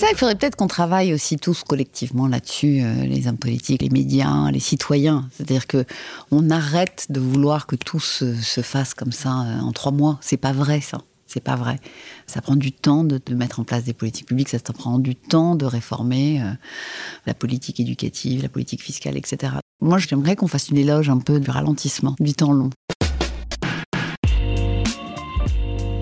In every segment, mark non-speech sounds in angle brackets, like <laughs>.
Ça, il faudrait peut-être qu'on travaille aussi tous collectivement là-dessus, euh, les hommes politiques, les médias, les citoyens. C'est-à-dire que on arrête de vouloir que tout se, se fasse comme ça euh, en trois mois. C'est pas vrai, ça. C'est pas vrai. Ça prend du temps de, de, mettre en place des politiques publiques, ça prend du temps de réformer euh, la politique éducative, la politique fiscale, etc. Moi, j'aimerais qu'on fasse une éloge un peu du ralentissement, du temps long.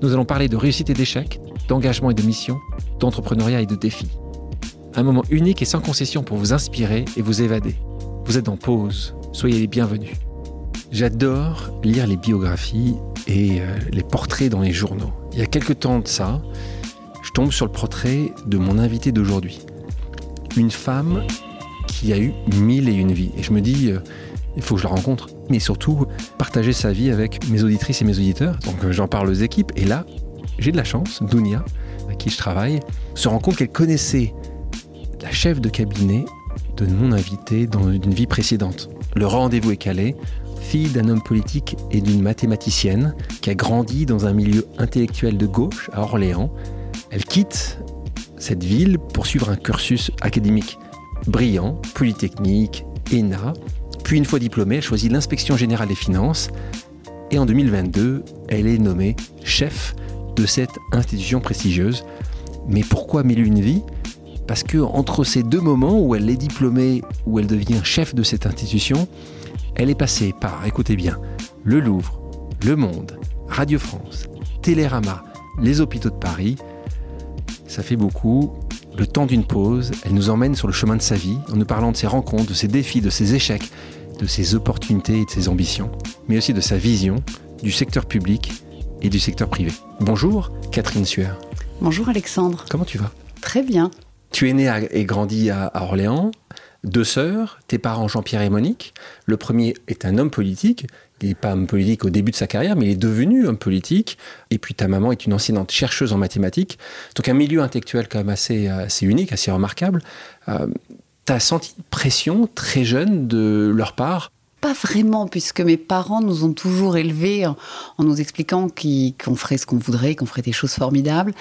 Nous allons parler de réussite et d'échec, d'engagement et de mission, d'entrepreneuriat et de défis. Un moment unique et sans concession pour vous inspirer et vous évader. Vous êtes en pause, soyez les bienvenus. J'adore lire les biographies et euh, les portraits dans les journaux. Il y a quelques temps de ça, je tombe sur le portrait de mon invité d'aujourd'hui. Une femme qui a eu mille et une vies. Et je me dis, euh, il faut que je la rencontre. Mais surtout, partager sa vie avec mes auditrices et mes auditeurs. Donc euh, j'en parle aux équipes. Et là, j'ai de la chance, Dounia, avec qui je travaille, se rend compte qu'elle connaissait la chef de cabinet de mon invité dans une vie précédente. Le rendez-vous est calé. Fille d'un homme politique et d'une mathématicienne qui a grandi dans un milieu intellectuel de gauche à Orléans, elle quitte cette ville pour suivre un cursus académique brillant, polytechnique, ENA. Puis une fois diplômée, elle choisit l'inspection générale des finances et en 2022, elle est nommée chef de cette institution prestigieuse. Mais pourquoi mille une vie Parce que entre ces deux moments où elle est diplômée, où elle devient chef de cette institution, elle est passée par, écoutez bien, le Louvre, Le Monde, Radio France, Télérama, les hôpitaux de Paris. Ça fait beaucoup. Le temps d'une pause, elle nous emmène sur le chemin de sa vie en nous parlant de ses rencontres, de ses défis, de ses échecs, de ses opportunités et de ses ambitions, mais aussi de sa vision du secteur public et du secteur privé. Bonjour Catherine Sueur. Bonjour Alexandre. Comment tu vas? Très bien. Tu es né et grandi à Orléans, deux sœurs, tes parents Jean-Pierre et Monique. Le premier est un homme politique. Il n'est pas homme politique au début de sa carrière, mais il est devenu homme politique. Et puis ta maman est une enseignante chercheuse en mathématiques. Donc un milieu intellectuel quand même assez, assez unique, assez remarquable. Euh, tu as senti une pression très jeune de leur part? Pas vraiment, puisque mes parents nous ont toujours élevés en, en nous expliquant qu'on ferait ce qu'on voudrait, qu'on ferait des choses formidables.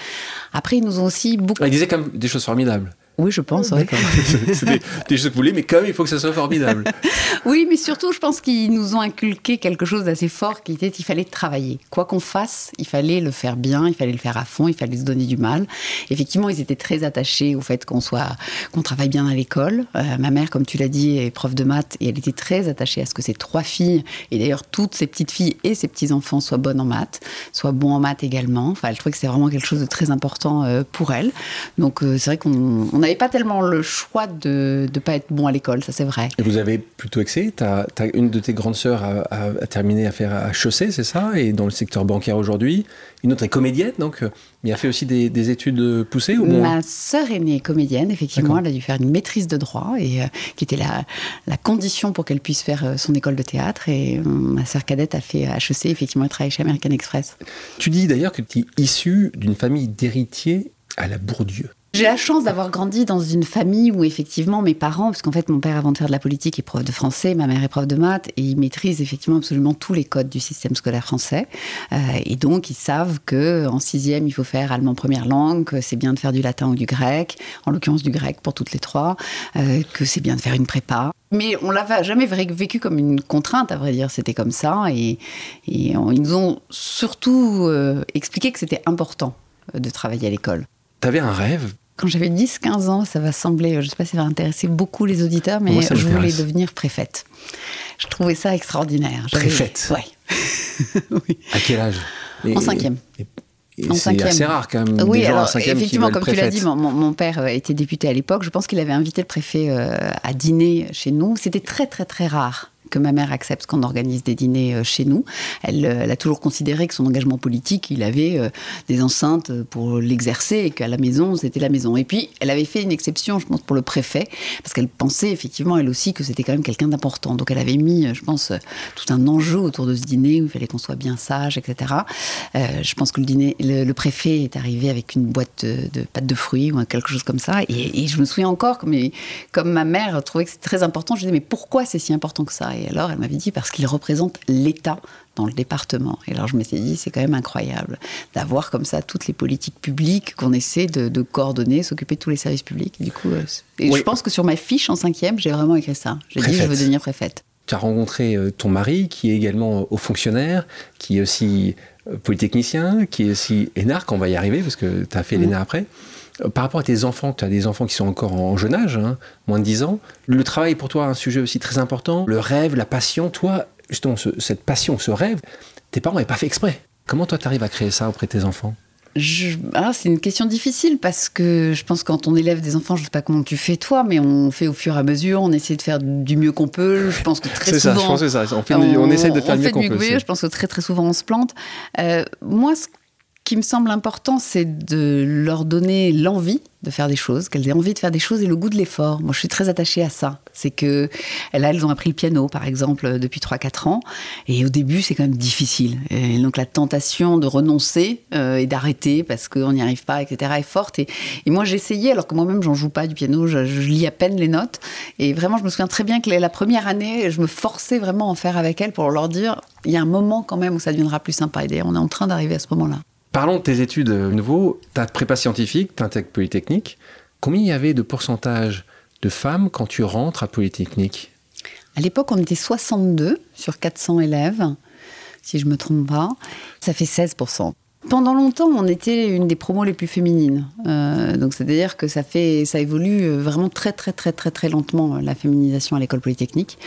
Après, ils nous ont aussi beaucoup. Ils disaient quand même des choses formidables. Oui, je pense. Ouais. <laughs> c'est des, des, choses que vous voulez, mais quand même, il faut que ça soit formidable. <laughs> oui, mais surtout, je pense qu'ils nous ont inculqué quelque chose d'assez fort qui était qu'il fallait travailler. Quoi qu'on fasse, il fallait le faire bien, il fallait le faire à fond, il fallait se donner du mal. Effectivement, ils étaient très attachés au fait qu'on soit, qu'on travaille bien à l'école. Euh, ma mère, comme tu l'as dit, est prof de maths et elle était très attachée à ce que ses trois filles, et d'ailleurs toutes ses petites filles et ses petits enfants, soient bonnes en maths, soient bons en maths également. Enfin, je trouvais que c'est vraiment quelque chose de très important euh, pour elle. Donc, euh, c'est vrai qu'on on n'avait pas tellement le choix de ne pas être bon à l'école, ça c'est vrai. Et vous avez plutôt excellé tu as, as, Une de tes grandes sœurs a, a, a, terminé à faire HEC, c'est ça? Et dans le secteur bancaire aujourd'hui. Une autre est comédienne, donc, mais a fait aussi des, des études poussées ou bon Ma sœur aînée est comédienne, effectivement. Elle a dû faire une maîtrise de droit, et, euh, qui était la, la condition pour qu'elle puisse faire euh, son école de théâtre. Et euh, ma sœur cadette a fait HEC, effectivement, elle travaille chez American Express. Tu dis d'ailleurs que tu es issue d'une famille d'héritiers à la Bourdieu. J'ai la chance d'avoir grandi dans une famille où effectivement mes parents, parce qu'en fait mon père avant de faire de la politique est prof de français, ma mère est prof de maths, et ils maîtrisent effectivement absolument tous les codes du système scolaire français. Euh, et donc ils savent que en sixième il faut faire allemand première langue, que c'est bien de faire du latin ou du grec, en l'occurrence du grec pour toutes les trois, euh, que c'est bien de faire une prépa. Mais on l'avait jamais vécu comme une contrainte, à vrai dire. C'était comme ça. Et, ils nous ont surtout euh, expliqué que c'était important de travailler à l'école. T'avais un rêve? Quand j'avais 10-15 ans, ça va sembler, je ne sais pas si ça va intéresser beaucoup les auditeurs, mais Moi, je voulais devenir préfète. Je trouvais ça extraordinaire. Préfète Oui. <laughs> oui. À quel âge? En cinquième. Et, et c'est assez rare quand même. Oui, des gens alors, en cinquième effectivement, qui comme tu l'as dit, mon, mon, père était député à l'époque. Je pense qu'il avait invité le préfet euh, à dîner chez nous. C'était très, très, très rare que ma mère accepte qu'on organise des dîners euh, chez nous. Elle, elle, a toujours considéré que son engagement politique, il avait des enceintes pour l'exercer et qu'à la maison, c'était la maison. Et puis, elle avait fait une exception, je pense, pour le préfet, parce qu'elle pensait effectivement, elle aussi, que c'était quand même quelqu'un d'important. Donc, elle avait mis, je pense, tout un enjeu autour de ce dîner où il fallait qu'on soit bien sage, etc. je pense que le dîner, le, préfet est arrivé avec une boîte de, pâtes de fruits ou quelque chose comme ça. Et, je me souviens encore, mais comme ma mère trouvait que c'était très important, je disais, mais pourquoi c'est si important que ça? Et alors, elle m'avait dit, parce qu'il représente l'État dans le département. Et alors je me suis dit, c'est quand même incroyable d'avoir comme ça toutes les politiques publiques qu'on essaie de, coordonner, s'occuper de tous les services publics. Du coup, euh, et je pense que sur ma fiche en cinquième, j'ai vraiment écrit ça. J'ai dit, je veux devenir préfète. Tu as rencontré euh, ton mari, qui est également haut fonctionnaire, qui est aussi euh, polytechnicien, qui est aussi énarque, on va y arriver, parce que tu as fait mmh. l'ENA après. Par rapport à tes enfants, tu as des enfants qui sont encore en jeune âge, hein, moins de 10 ans. Le travail pour toi un sujet aussi très important. Le rêve, la passion. Toi, justement, cette passion, ce rêve, tes parents n'avaient pas fait exprès. Comment toi, tu arrives à créer ça auprès de tes enfants? Ah, c'est une question difficile parce que je pense que quand on élève des enfants, je ne sais pas comment tu fais toi, mais on fait au fur et à mesure, on essaie de faire du mieux qu'on peut. Je pense que très souvent. C'est ça, je pense que ça. On, essaie de faire le mieux qu'on peut. Je pense que très très souvent on se plante. Euh, moi, ce qui me semble important, c'est de leur donner l'envie de faire des choses, qu'elles aient envie de faire des choses et le goût de l'effort. Moi, je suis très attachée à ça. C'est que là, elles ont appris le piano, par exemple, depuis 3-4 ans. Et au début, c'est quand même difficile. Donc, la tentation de renoncer euh, et d'arrêter parce qu'on n'y arrive pas, etc., est forte. Et, moi, j'ai essayé, alors que moi-même, j'en joue pas du piano, je, lis à peine les notes. Et vraiment, je me souviens très bien que la première année, je me forçais vraiment à en faire avec elles pour leur dire il y a un moment quand même où ça deviendra plus sympa. Et on est en train d'arriver à ce moment-là. Parlons de tes études euh, nouveau. Ta prépa scientifique, intègres Polytechnique. Combien il y avait de pourcentage de femmes quand tu rentres à Polytechnique? À l'époque, on était 62 sur 400 élèves, si je ne me trompe pas. Ça fait 16%. Pendant longtemps, on était une des promos les plus féminines. Euh, donc, c'est-à-dire que ça fait, ça évolue euh, vraiment très, très, très, très, très lentement la féminisation à l'école polytechnique.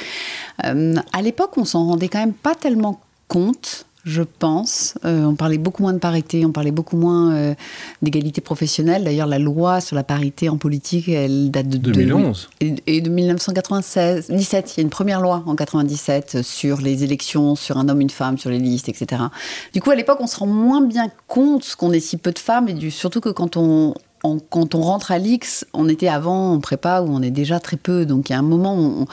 à l'époque, on s'en rendait quand même pas tellement compte je pense. Euh, on parlait beaucoup moins de parité, on parlait beaucoup moins euh, d'égalité professionnelle. D'ailleurs, la loi sur la parité en politique, elle date de 2011 et, de 1996. 17, il y a une première loi en 97 sur les élections, sur un homme, une femme, sur les listes, etc. Du coup, à l'époque, on se rend moins bien compte qu'on est si peu de femmes et surtout que quand on, quand on rentre à l'X, on était avant en prépa où on est déjà très peu. Donc il y a un moment où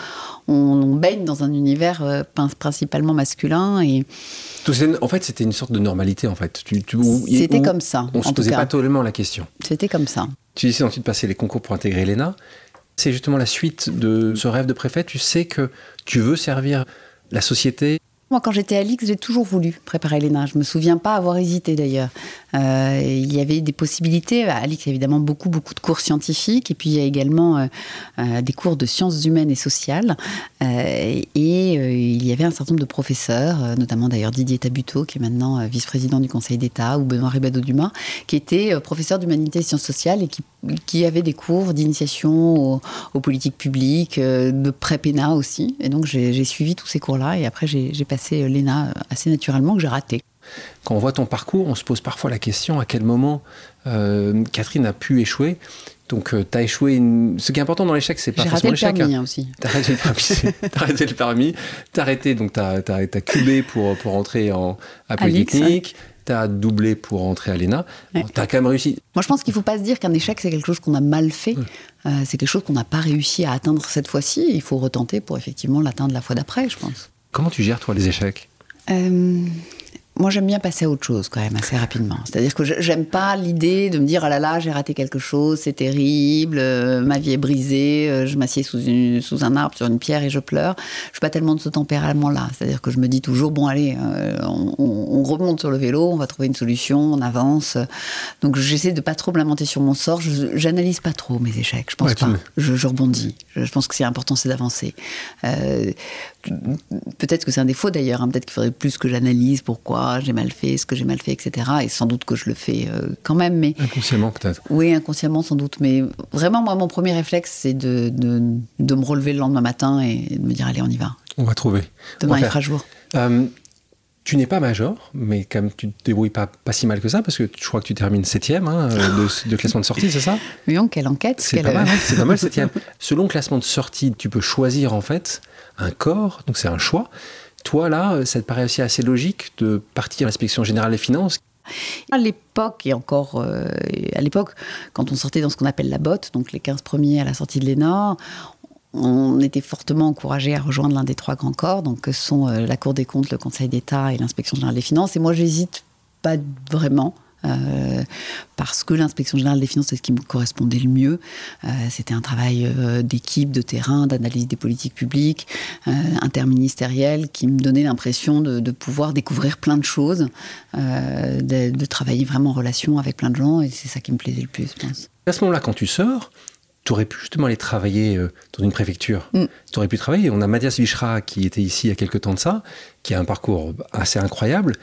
on, baigne dans un univers euh, principalement masculin. Et... En fait, c'était une sorte de normalité, en fait. C'était comme ça. On ne se posait pas totalement la question. C'était comme ça. Tu décides ensuite de passer les concours pour intégrer l'ENA. C'est justement la suite de ce rêve de préfet. Tu sais que tu veux servir la société moi, quand j'étais à l'X, j'ai toujours voulu préparer l'ENA. Je me souviens pas avoir hésité d'ailleurs. Euh, il y avait des possibilités. À l'X, évidemment, beaucoup, beaucoup de cours scientifiques. Et puis, il y a également euh, euh, des cours de sciences humaines et sociales. et il y avait un certain nombre de professeurs, notamment d'ailleurs Didier Tabuteau, qui est maintenant vice-président du Conseil d'État, ou Benoît Ribado-Dumas, qui étaient professeurs d'humanité et sciences sociales et qui, qui avaient des cours d'initiation aux, politiques publiques, de pré-pénat aussi. Et donc, j'ai suivi tous ces cours-là. Et après, j'ai passé l'ENA assez naturellement que j'ai raté. Quand on voit ton parcours, on se pose parfois la question à quel moment euh, Catherine a pu échouer. Donc, tu as échoué. Ce qui est important dans l'échec, c'est pas forcément l'échec. J'ai permis hein, aussi. Tu as arrêté le permis. <laughs> as arrêté le permis. Tu as arrêté, donc tu as, as, cubé pour, pour entrer en, à Polytechnique. Tu as doublé pour entrer à l'ENA. tu as quand même réussi. Moi, je pense qu'il ne faut pas se dire qu'un échec, c'est quelque chose qu'on a mal fait. c'est quelque chose qu'on n'a pas réussi à atteindre cette fois-ci. Il faut retenter pour effectivement l'atteindre la fois d'après, je pense. Comment tu gères, toi, les échecs? Euh, moi, j'aime bien passer à autre chose quand même assez rapidement. C'est-à-dire que j'aime pas l'idée de me dire ah là là, j'ai raté quelque chose, c'est terrible, euh, ma vie est brisée, euh, je m'assieds sous, sous un arbre, sur une pierre et je pleure. Je suis pas tellement de ce tempérament-là. C'est-à-dire que je me dis toujours bon allez, euh, on, remonte sur le vélo, on va trouver une solution, on avance. Donc j'essaie de pas trop me lamenter sur mon sort. J'analyse pas trop mes échecs. Je pense pas. Je, rebondis. Je, pense que c'est important, c'est d'avancer. Peut-être que c'est un défaut d'ailleurs. Hein. Peut-être qu'il faudrait plus que j'analyse pourquoi j'ai mal fait, ce que j'ai mal fait, etc. Et sans doute que je le fais euh, quand même. Mais... Inconsciemment peut-être. Oui, inconsciemment sans doute. Mais vraiment, moi, mon premier réflexe, c'est de, de, me relever le lendemain matin et de me dire, allez, on y va. On va trouver. Demain, il fera jour. Euh, tu n'es pas major, mais quand même, tu te débrouilles pas, pas si mal que ça, parce que je crois que tu termines septième hein, de, de, classement de sortie, c'est ça? <laughs> Oui, quelle enquête C'est pas, mal, c'est pas mal <laughs> septième. Selon classement de sortie, tu peux choisir en fait un corps, donc c'est un choix. Toi, là, ça te paraît aussi assez logique de partir à l'inspection générale des finances? À l'époque, et encore euh, à l'époque, quand on sortait dans ce qu'on appelle la botte, donc les 15 premiers à la sortie de l'ENA, on était fortement encouragé à rejoindre l'un des trois grands corps, donc que sont euh, la Cour des comptes, le Conseil d'État et l'inspection générale des finances. Et moi, j'hésite pas vraiment. Euh, parce que l'inspection générale des finances, c'est ce qui me correspondait le mieux. Euh, c'était un travail d'équipe, de terrain, d'analyse des politiques publiques, interministériel, qui me donnait l'impression de, pouvoir découvrir plein de choses, de, de, travailler vraiment en relation avec plein de gens, et c'est ça qui me plaisait le plus, je pense. À ce moment-là, quand tu sors, tu aurais pu justement aller travailler euh, dans une préfecture. Mm. Tu aurais pu travailler. On a Mathias Vichra qui était ici il y a quelques temps de ça, qui a un parcours assez incroyable,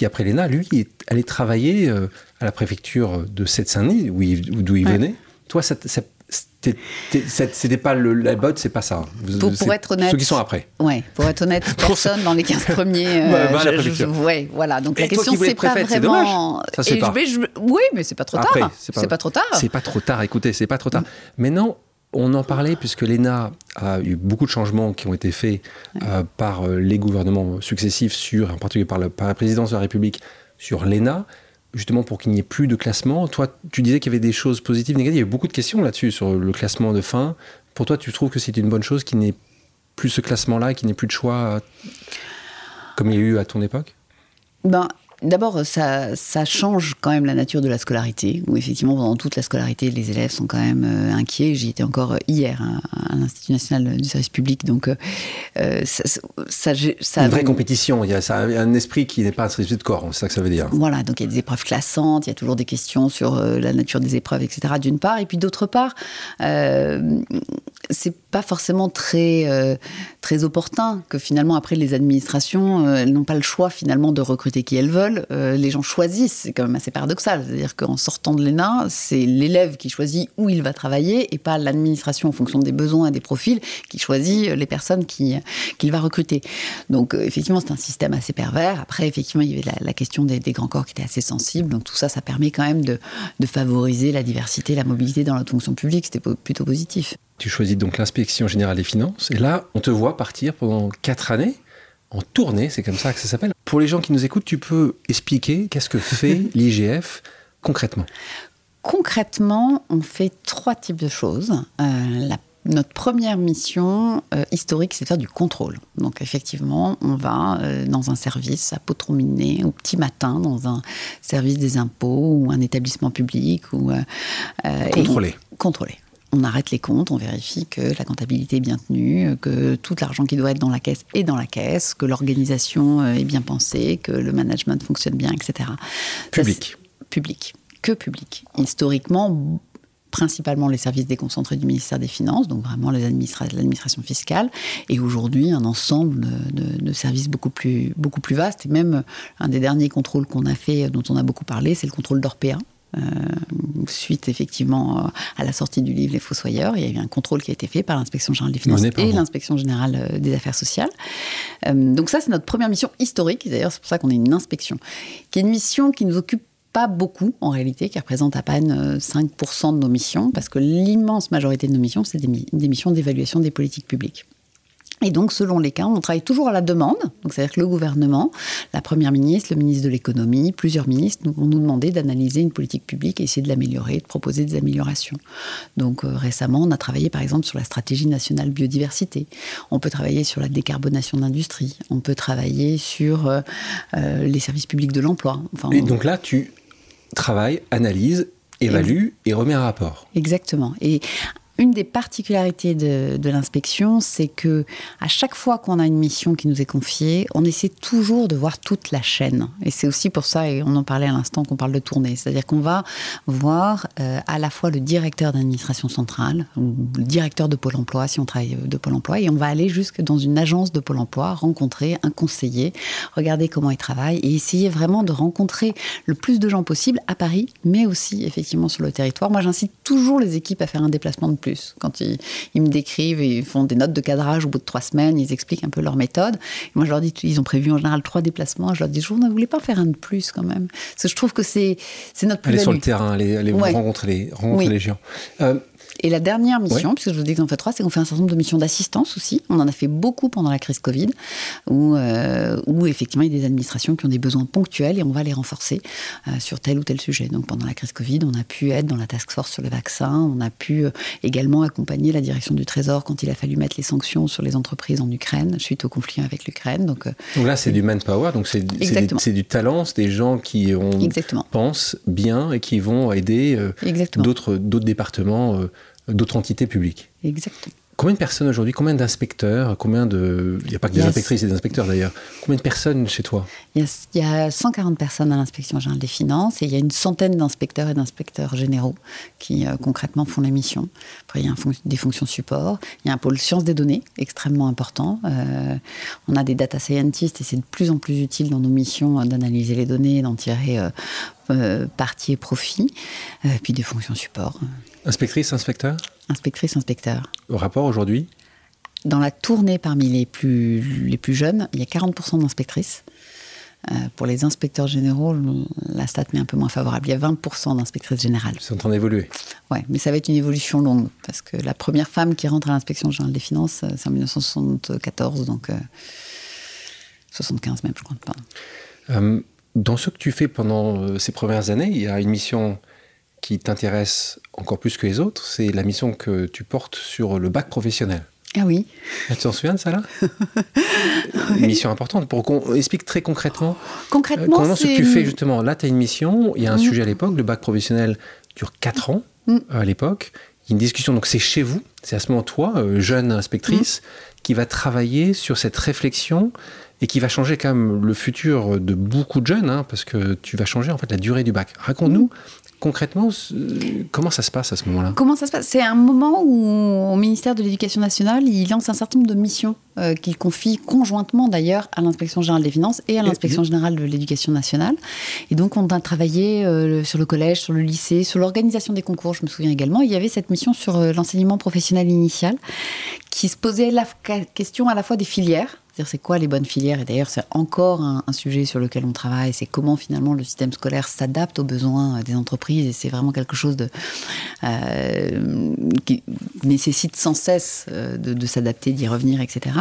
qui après l'ENA, lui, est allé travailler euh, à la préfecture de Seine-Saint-Denis, d'où il, venait. Toi, ça, ça, c'était pas le, la botte, c'est pas ça. pour, être honnête. Ceux qui sont après. Ouais, pour être honnête, <laughs> personne dans les 15 <laughs> premiers. Euh, ouais, voilà. Donc la question, c'est pas vraiment. Ça, c'est pas. oui, mais c'est pas trop tard. C'est pas, trop tard. C'est pas trop tard, écoutez, c'est pas trop tard. Mais non, on en parlait puisque l'ENA a eu beaucoup de changements qui ont été faits euh, par euh, les gouvernements successifs, sur, en particulier par, par la présidence de la République, sur l'ENA justement pour qu'il n'y ait plus de classement. Toi, tu disais qu'il y avait des choses positives, négatives. Il y a eu beaucoup de questions là-dessus sur le classement de fin. Pour toi, tu trouves que c'est une bonne chose qu'il n'y ait plus ce classement-là, qu'il n'y ait plus de choix euh, comme il y a eu à ton époque? Ben, D'abord, ça, ça, change quand même la nature de la scolarité, où effectivement, pendant toute la scolarité, les élèves sont quand même euh, inquiets. J'y étais encore hier hein, à, l'Institut national du service public, donc euh, euh ça, ça, ça, Une vraie compétition, il y a un esprit qui n'est pas un esprit de corps, c'est ça que ça veut dire. Voilà, donc il y a des épreuves classantes, il y a toujours des questions sur euh, la nature des épreuves, etc., d'une part, et puis d'autre part, euh, c'est pas forcément très, très opportun que finalement, après, les administrations, elles n'ont pas le choix finalement de recruter qui elles veulent euh, les gens choisissent. C'est quand même assez paradoxal. C'est-à-dire qu'en sortant de l'ENA, c'est l'élève qui choisit où il va travailler et pas l'administration en fonction des besoins et des profils qui choisit les personnes qu'il va recruter. Donc euh, effectivement, c'est un système assez pervers. Après, effectivement, il y avait la, question des, grands corps qui était assez sensible. Donc tout ça, ça permet quand même de, de favoriser la diversité, la mobilité dans la fonction publique. C'était plutôt positif. Tu choisis donc l'inspection générale des finances. Et là, on te voit partir pendant quatre années en tournée, c'est comme ça que ça s'appelle. Pour les gens qui nous écoutent, tu peux expliquer qu'est-ce que fait <laughs> l'IGF concrètement? Concrètement, on fait trois types de choses. Euh, notre première mission euh, historique, c'est de faire du contrôle. Donc effectivement, on va euh, dans un service à Potrominer au petit matin, dans un service des impôts ou un établissement public. Ou, contrôler. contrôler on arrête les comptes, on vérifie que la comptabilité est bien tenue, que tout l'argent qui doit être dans la caisse est dans la caisse, que l'organisation euh, est bien pensée, que le management fonctionne bien, etc. Public. public. Que public. Historiquement, principalement les services déconcentrés du ministère des Finances, donc vraiment l'administration fiscale, et aujourd'hui un ensemble de, services beaucoup plus, beaucoup plus vastes. Et même un des derniers contrôles qu'on a fait, dont on a beaucoup parlé, c'est le contrôle d'Orpea, euh, suite effectivement euh, à la sortie du livre Les Fossoyeurs, il y a eu un contrôle qui a été fait par l'inspection générale des finances et l'inspection générale euh, des affaires sociales. donc ça, c'est notre première mission historique. D'ailleurs, c'est pour ça qu'on est une inspection, qui est une mission qui nous occupe pas beaucoup en réalité, qui représente à peine 5% de nos missions, parce que l'immense majorité de nos missions, c'est des missions d'évaluation des politiques publiques. Et donc, selon les cas, on travaille toujours à la demande. Donc, c'est-à-dire que le gouvernement, la première ministre, le ministre de l'économie, plusieurs ministres nous, vont nous demander d'analyser une politique publique et essayer de l'améliorer, de proposer des améliorations. Donc, euh, récemment, on a travaillé par exemple sur la stratégie nationale biodiversité. On peut travailler sur la décarbonation d'industrie. On peut travailler sur euh, euh, les services publics de l'emploi. Enfin, et donc là, tu travailles, analyses évalue et remet un rapport. Exactement. Et une des particularités de, l'inspection, c'est que à chaque fois qu'on a une mission qui nous est confiée, on essaie toujours de voir toute la chaîne. Et c'est aussi pour ça, et on en parlait à l'instant, qu'on parle de tournée. C'est-à-dire qu'on va voir euh, à la fois le directeur d'administration centrale, le directeur de Pôle emploi, si on travaille de Pôle emploi, et on va aller jusque dans une agence de Pôle emploi, rencontrer un conseiller, regarder comment il travaille, et essayer vraiment de rencontrer le plus de gens possible à Paris, mais aussi effectivement sur le territoire. Moi, j'incite toujours les équipes à faire un déplacement de plus quand ils, me décrivent, ils font des notes de cadrage au bout de trois semaines, ils expliquent un peu leur méthode. moi, je leur dis, ils ont prévu en général trois déplacements. Je leur dis, je ne voulais pas faire un de plus quand même. Parce que je trouve que c'est notre plus Aller sur le terrain, aller, rencontrer, les, rencontrer les gens. Euh, Et la dernière mission, puisque je vous dis qu'on fait trois, c'est qu'on fait un certain nombre de missions d'assistance aussi. On en a fait beaucoup pendant la crise Covid, où, euh, où effectivement il y a des administrations qui ont des besoins ponctuels et on va les renforcer euh, sur tel ou tel sujet. Donc pendant la crise Covid, on a pu être dans la task force sur le vaccin, on a pu euh, également accompagner la direction du Trésor quand il a fallu mettre les sanctions sur les entreprises en Ukraine suite au conflit avec l'Ukraine. Donc, donc là, c'est du manpower, donc c'est du talent, c'est des gens qui ont, pensent bien et qui vont aider d'autres départements d'autres entités publiques. Exactement. Combien de personnes aujourd'hui, combien d'inspecteurs, combien de... Il n'y a pas que des inspectrices et des inspecteurs d'ailleurs. Combien de personnes chez toi? Il y, a, 140 personnes à l'inspection générale des finances et il y a une centaine d'inspecteurs et d'inspecteurs généraux qui euh, concrètement font les missions. Après, il y a des fonctions support. Il y a un pôle sciences des données extrêmement important. Euh, on a des data scientists et c'est de plus en plus utile dans nos missions euh, d'analyser les données, d'en tirer partie et profit. puis des fonctions support. Inspectrice, inspecteur Inspectrice, inspecteur. Au rapport aujourd'hui Dans la tournée parmi les plus, les plus jeunes, il y a 40% d'inspectrices. Euh, pour les inspecteurs généraux, la stat m'est un peu moins favorable. Il y a 20% d'inspectrices générales. C'est en train d'évoluer. Oui, mais ça va être une évolution longue. Parce que la première femme qui rentre à l'inspection générale des finances, euh, c'est en 1974, donc 75 euh, même, je crois. pas. dans ce que tu fais pendant ces premières années, il y a une mission qui t'intéresse encore plus que les autres, c'est la mission que tu portes sur le bac professionnel. Ah oui. Tu t'en souviens de ça là <laughs> Une mission importante. Pour qu'on explique très concrètement. Concrètement, comment ce que tu fais justement. Là, tu as une mission, il y a un mm. sujet à l'époque, le bac professionnel dure 4 ans mm. à l'époque. Il y a une discussion, donc c'est chez vous, c'est à ce moment toi, euh, jeune inspectrice, mm. qui va travailler sur cette réflexion et qui va changer quand même le futur de beaucoup de jeunes, hein, parce que tu vas changer en fait la durée du bac. Raconte-nous concrètement, comment ça se passe à ce moment-là? Comment ça se passe? C'est un moment où, au ministère de l'Éducation nationale, il lance un certain nombre de missions euh, qu'il confie conjointement d'ailleurs à l'inspection générale des finances et à l'inspection générale de l'Éducation nationale. Et donc, on a travaillé euh, sur le collège, sur le lycée, sur l'organisation des concours, je me souviens également. Il y avait cette mission sur euh, l'enseignement professionnel initial qui se posait la question à la fois des filières c'est quoi les bonnes filières Et d'ailleurs, c'est encore un, sujet sur lequel on travaille. C'est comment finalement le système scolaire s'adapte aux besoins euh, des entreprises. Et c'est vraiment quelque chose euh, qui nécessite sans cesse euh, de, s'adapter, d'y revenir, etc.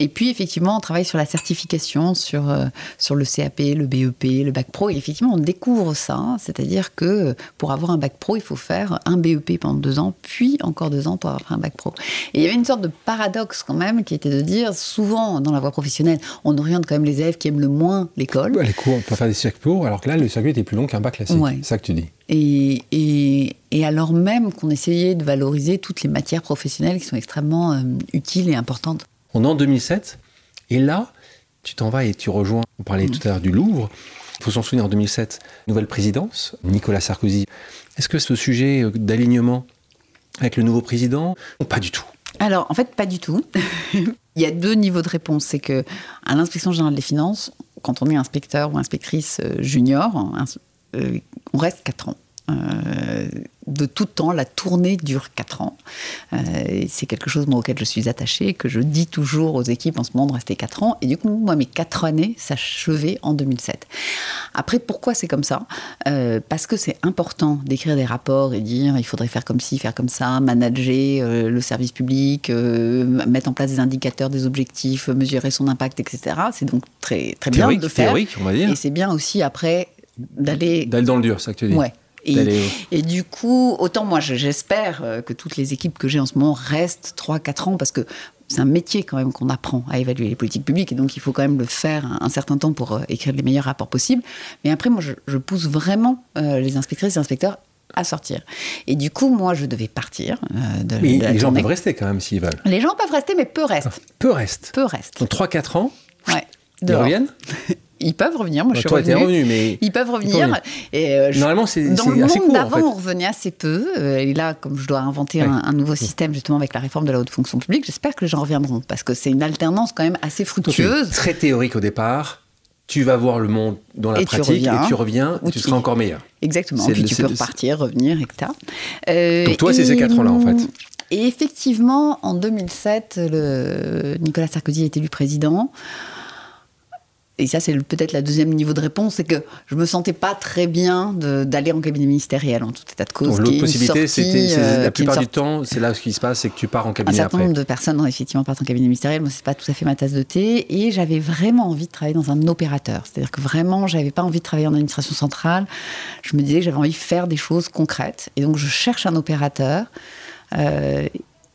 Et puis, effectivement, on travaille sur la certification, sur, sur le CAP, le BEP, le bac pro. Et effectivement, on découvre ça. C'est-à-dire que pour avoir un bac pro, il faut faire un BEP pendant deux ans, puis encore deux ans pour avoir un bac pro. Et il y avait une sorte de paradoxe quand même qui était de dire souvent dans la voie professionnelle, on oriente quand même les élèves qui aiment le moins l'école. les cours, on peut faire des circuits alors que là, le circuit était plus long qu'un bac classique. C'est ça que tu dis. Et, et, et alors même qu'on essayait de valoriser toutes les matières professionnelles qui sont extrêmement euh, utiles et importantes. On est en 2007, et là, tu t'en vas et tu rejoins, on parlait mm. tout à l'heure du Louvre, il faut s'en souvenir, en 2007, nouvelle présidence, Nicolas Sarkozy. Est-ce que ce sujet d'alignement avec le nouveau président, pas du tout alors, en fait, pas du tout. <laughs> Il y a deux niveaux de réponse. C'est que à l'inspection générale des finances, quand on est inspecteur ou inspectrice euh, junior, euh, on reste 4 ans. Euh, de tout temps, la tournée dure 4 ans. Euh, c'est quelque chose moi, auquel je suis attachée, que je dis toujours aux équipes en ce moment de rester 4 ans. Et du coup, moi, mes 4 années s'achevaient en 2007. Après, pourquoi c'est comme ça? Euh, Parce que c'est important d'écrire des rapports et dire il faudrait faire comme ci, faire comme ça, manager le service public, mettre en place des indicateurs, des objectifs, mesurer son impact, etc. C'est donc très, très bien de faire. Théorique, on va dire. Et c'est bien aussi après d'aller... D'aller dans le dur, ça que tu dis. Ouais. Et, du coup, autant moi, j'espère euh, que toutes les équipes que j'ai en ce moment restent 3-4 ans parce que c'est un métier quand même qu'on apprend à évaluer les politiques publiques et donc il faut quand même le faire un, certain temps pour euh, écrire les meilleurs rapports possibles. Mais après, moi, je, pousse vraiment euh, les inspectrices et inspecteurs à sortir. Et du coup, moi, je devais partir de, mais Les gens peuvent rester quand même s'ils veulent. Les gens peuvent rester, mais peu restent. Ah, peu restent. Peu restent. Donc 3-4 ans Ouais. Ils reviennent? Ils peuvent revenir. Moi, je suis revenue. revenu, mais ils peuvent revenir. Et euh, Normalement, c'est dans le assez monde d'avant, on revenait assez peu. Euh, et là, comme je dois inventer un, nouveau système justement avec la réforme de la haute fonction publique, j'espère que les gens reviendront parce que c'est une alternance quand même assez fructueuse. Très théorique au départ. Tu vas voir le monde dans la pratique et tu reviens, et tu seras encore meilleur. Exactement. Puis tu peux repartir, revenir, etc. Euh, Donc toi, c'est ces quatre ans-là, en fait. Et effectivement, en 2007, le... Nicolas Sarkozy été élu président. Et ça c'est peut-être la deuxième niveau de réponse, c'est que je me sentais pas très bien d'aller en cabinet ministériel en tout état de cause. L'autre possibilité, c'était euh, la plupart du temps, c'est là ce qui se passe, c'est que tu pars en cabinet. Un certain nombre de personnes effectivement partent en cabinet ministériel. Moi, c'est pas tout à fait ma tasse de thé, et j'avais vraiment envie de travailler dans un opérateur. C'est-à-dire que vraiment, j'avais pas envie de travailler en administration centrale. Je me disais que j'avais envie de faire des choses concrètes, et donc je cherche un opérateur. Euh,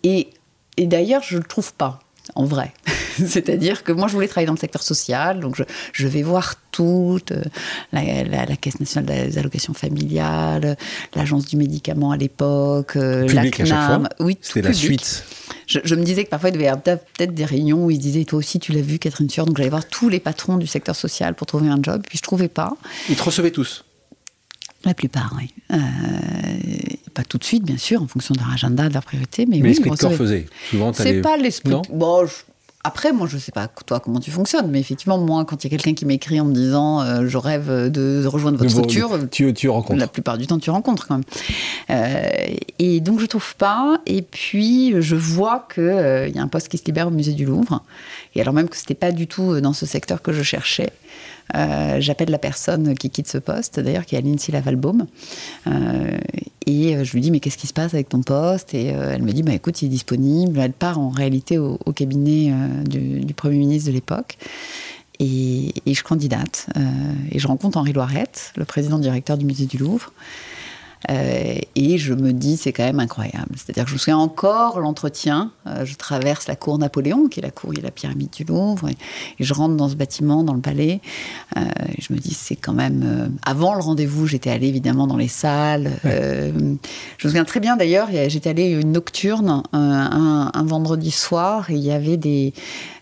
et, et d'ailleurs, je le trouve pas en vrai. <laughs> C'est-à-dire que moi, je voulais travailler dans le secteur social, donc je, vais voir toute euh, la, Caisse nationale des allocations familiales, l'Agence du médicament à l'époque, euh, la CNAM. Oui, c'était la suite. Je, me disais que parfois, il devait y avoir peut-être des réunions où ils disaient Toi aussi, tu l'as vu, Catherine Sueur. Donc, j'allais voir tous les patrons du secteur social pour trouver un job, puis je ne trouvais pas. Ils te recevaient tous la plupart, oui. Euh, pas tout de suite, bien sûr, en fonction de leur agenda, de leur priorité. Mais, mais l'esprit de corps faisait. Souvent, C'est pas l'esprit. Bon, après, moi, je sais pas toi comment tu fonctionnes, mais effectivement, moi, quand il y a quelqu'un qui m'écrit en me disant euh, je rêve de, rejoindre votre structure, tu, tu rencontres. La plupart du temps, tu rencontres quand même. Euh, et donc, je trouve pas. Et puis, je vois qu'il euh, y a un poste qui se libère au musée du Louvre. Et alors même que c'était pas du tout dans ce secteur que je cherchais. Euh, j'appelle la personne qui quitte ce poste, d'ailleurs, qui est Lindsay Lavalbaum. Euh, et euh, je lui dis, mais qu'est-ce qui se passe avec ton poste? Et elle me dit, bah, écoute, il est disponible. Elle part en réalité au, cabinet du, Premier ministre de l'époque. Et, je candidate. et je rencontre Henri Loirette, le président directeur du musée du Louvre. Euh, et je me dis, c'est quand même incroyable. C'est-à-dire que je me souviens encore l'entretien. Euh, je traverse la cour Napoléon, qui est la cour, il y a la pyramide du Louvre, et, je rentre dans ce bâtiment, dans le palais. Euh, et je me dis, c'est quand même. avant le rendez-vous, j'étais allée évidemment dans les salles. je me souviens très bien d'ailleurs, j'étais allée une nocturne un, un, vendredi soir, et il y avait des.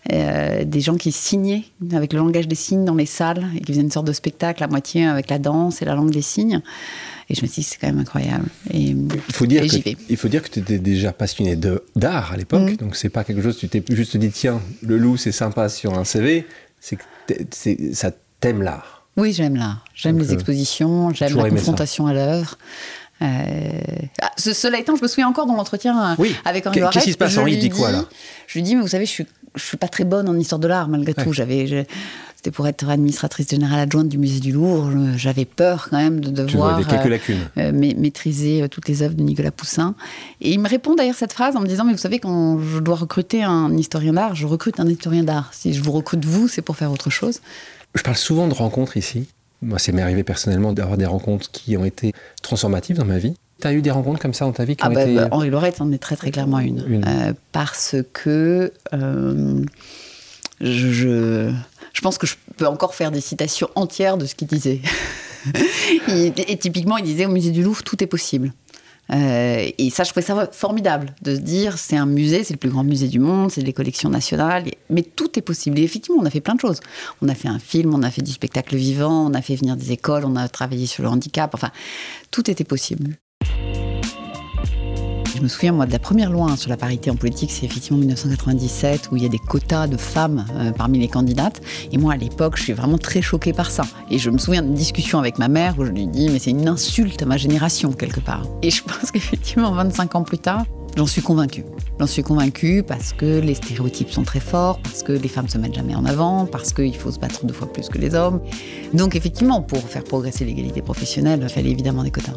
des gens qui signaient avec le langage des signes dans les salles et qui faisaient une sorte de spectacle à moitié avec la danse et la langue des signes. Et je me suis dit, c'est quand même incroyable. Et, il, faut dire que, il faut dire que tu étais déjà passionné d'art à l'époque. Donc, mm. Donc, c'est pas quelque chose, tu t'es juste dit, tiens, le loup, c'est sympa sur un CV. C'est que ça t'aime l'art. Oui, j'aime l'art. J'aime les euh, expositions, j'aime la confrontation à l'œuvre. Euh... Ah, cela étant, je me souviens encore dans l'entretien euh, avec Henri Qu'est-ce qui se passe Henri dit quoi là? Je lui dis, mais vous savez, je suis, je suis pas très bonne en histoire de l'art malgré tout. J'avais, c'était pour être administratrice générale adjointe du musée du Louvre. J'avais peur quand même de devoir euh, euh, maîtriser euh, toutes les œuvres de Nicolas Poussin. Et il me répond d'ailleurs cette phrase en me disant Mais vous savez, quand je dois recruter un historien d'art, je recrute un historien d'art. Si je vous recrute vous, c'est pour faire autre chose. Je parle souvent de rencontres ici. Moi, c'est m'est arrivé personnellement d'avoir des rencontres qui ont été transformatives dans ma vie. Tu as eu des rencontres comme ça dans ta vie qui ah ont bah, été... bah, Henri Lorette en est très très clairement une. parce que je, je pense que je peux encore faire des citations entières de ce qu'il disait. <laughs> et, typiquement, il disait au musée du Louvre, tout est possible. Euh, et ça, je trouvais ça formidable de se dire, c'est un musée, c'est le plus grand musée du monde, c'est des collections nationales, mais tout est possible. Et effectivement, on a fait plein de choses. On a fait un film, on a fait du spectacle vivant, on a fait venir des écoles, on a travaillé sur le handicap, enfin, tout était possible. Je me souviens, moi, de la première loi sur la parité en politique, c'est effectivement 1997, où il y a des quotas de femmes euh, parmi les candidates. Et moi, à l'époque, je suis vraiment très choquée par ça. Et je me souviens d'une discussion avec ma mère où je lui dis, mais c'est une insulte à ma génération, quelque part. Et je pense <laughs> qu'effectivement, 25 ans plus tard, J'en suis convaincue. J'en suis convaincue parce que les stéréotypes sont très forts, parce que les femmes se mettent jamais en avant, parce qu'il faut se battre deux fois plus que les hommes. Donc effectivement, pour faire progresser l'égalité professionnelle, il fallait évidemment des quotas.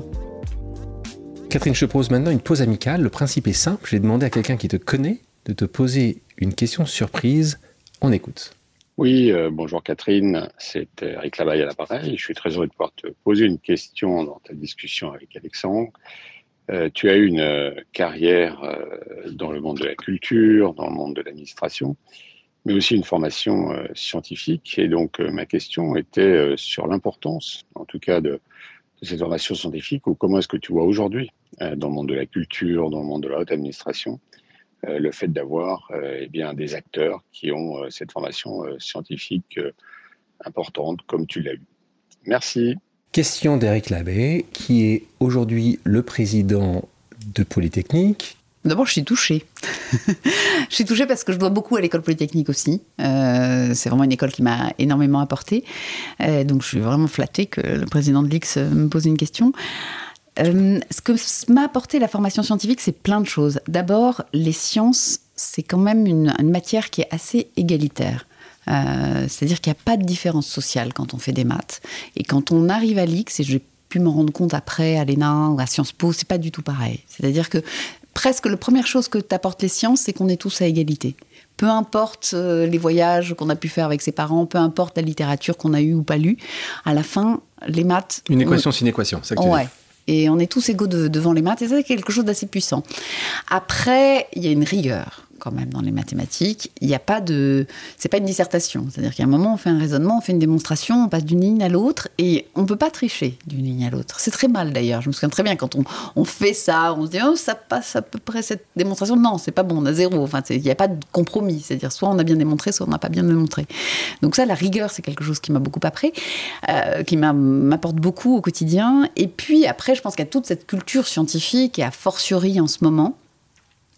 Catherine, je pose maintenant une pause amicale. Le principe est simple. J'ai demandé à quelqu'un qui te connaît de te poser une question surprise. On écoute. Oui, euh, bonjour Catherine, c'est Eric Labaye à l'appareil. Je suis très heureux de pouvoir te poser une question dans ta discussion avec Alexandre. Euh, tu as eu une euh, carrière dans le monde de la culture, dans le monde de l'administration, mais aussi une formation scientifique. Et donc ma question était sur l'importance, en tout cas, de, cette formation scientifique, ou comment est-ce que tu vois aujourd'hui euh, dans le monde de la culture, dans le monde de la haute administration, euh, le fait d'avoir euh, eh des acteurs qui ont cette formation scientifique importante comme tu l'as eu. Merci. Question d'Éric Labbé, qui est aujourd'hui le président de Polytechnique, D'abord, je suis touchée. <laughs> je suis touchée parce que je dois beaucoup à l'école polytechnique aussi. Euh, c'est vraiment une école qui m'a énormément apporté. Euh, donc, je suis vraiment flattée que le président de l'IX me pose une question. Euh, ce que m'a apporté la formation scientifique, c'est plein de choses. D'abord, les sciences, c'est quand même une, matière qui est assez égalitaire. Euh, c'est-à-dire qu'il n'y a pas de différence sociale quand on fait des maths. Et quand on arrive à l'X, et j'ai pu me rendre compte après à l'ENA ou à Sciences Po, c'est pas du tout pareil. C'est-à-dire que presque la première chose que t'apportent les sciences, c'est qu'on est tous à égalité. Peu importe euh, les voyages qu'on a pu faire avec ses parents, peu importe la littérature qu'on a eue ou pas lue, à la fin, les maths. Une équation, c'est une équation, c'est ouais. Et on est tous égaux devant les maths, et ça, c'est quelque chose d'assez puissant. Après, il y a une rigueur quand même dans les mathématiques. Il n'y a pas de, c'est pas une dissertation. C'est-à-dire qu'à un moment, on fait un raisonnement, on fait une démonstration, on passe d'une ligne à l'autre, et on peut pas tricher d'une ligne à l'autre. C'est très mal d'ailleurs. Je me souviens très bien quand on, fait ça, on se dit oh ça passe à peu près cette démonstration. Non, c'est pas bon, on a zéro. Enfin, il n'y a pas de compromis. C'est-à-dire soit on a bien démontré, soit on n'a pas bien démontré. Donc ça, la rigueur, c'est quelque chose qui m'a beaucoup appris, euh, qui m'apporte beaucoup au quotidien. Et puis après, je pense a toute cette culture scientifique et a fortiori en ce moment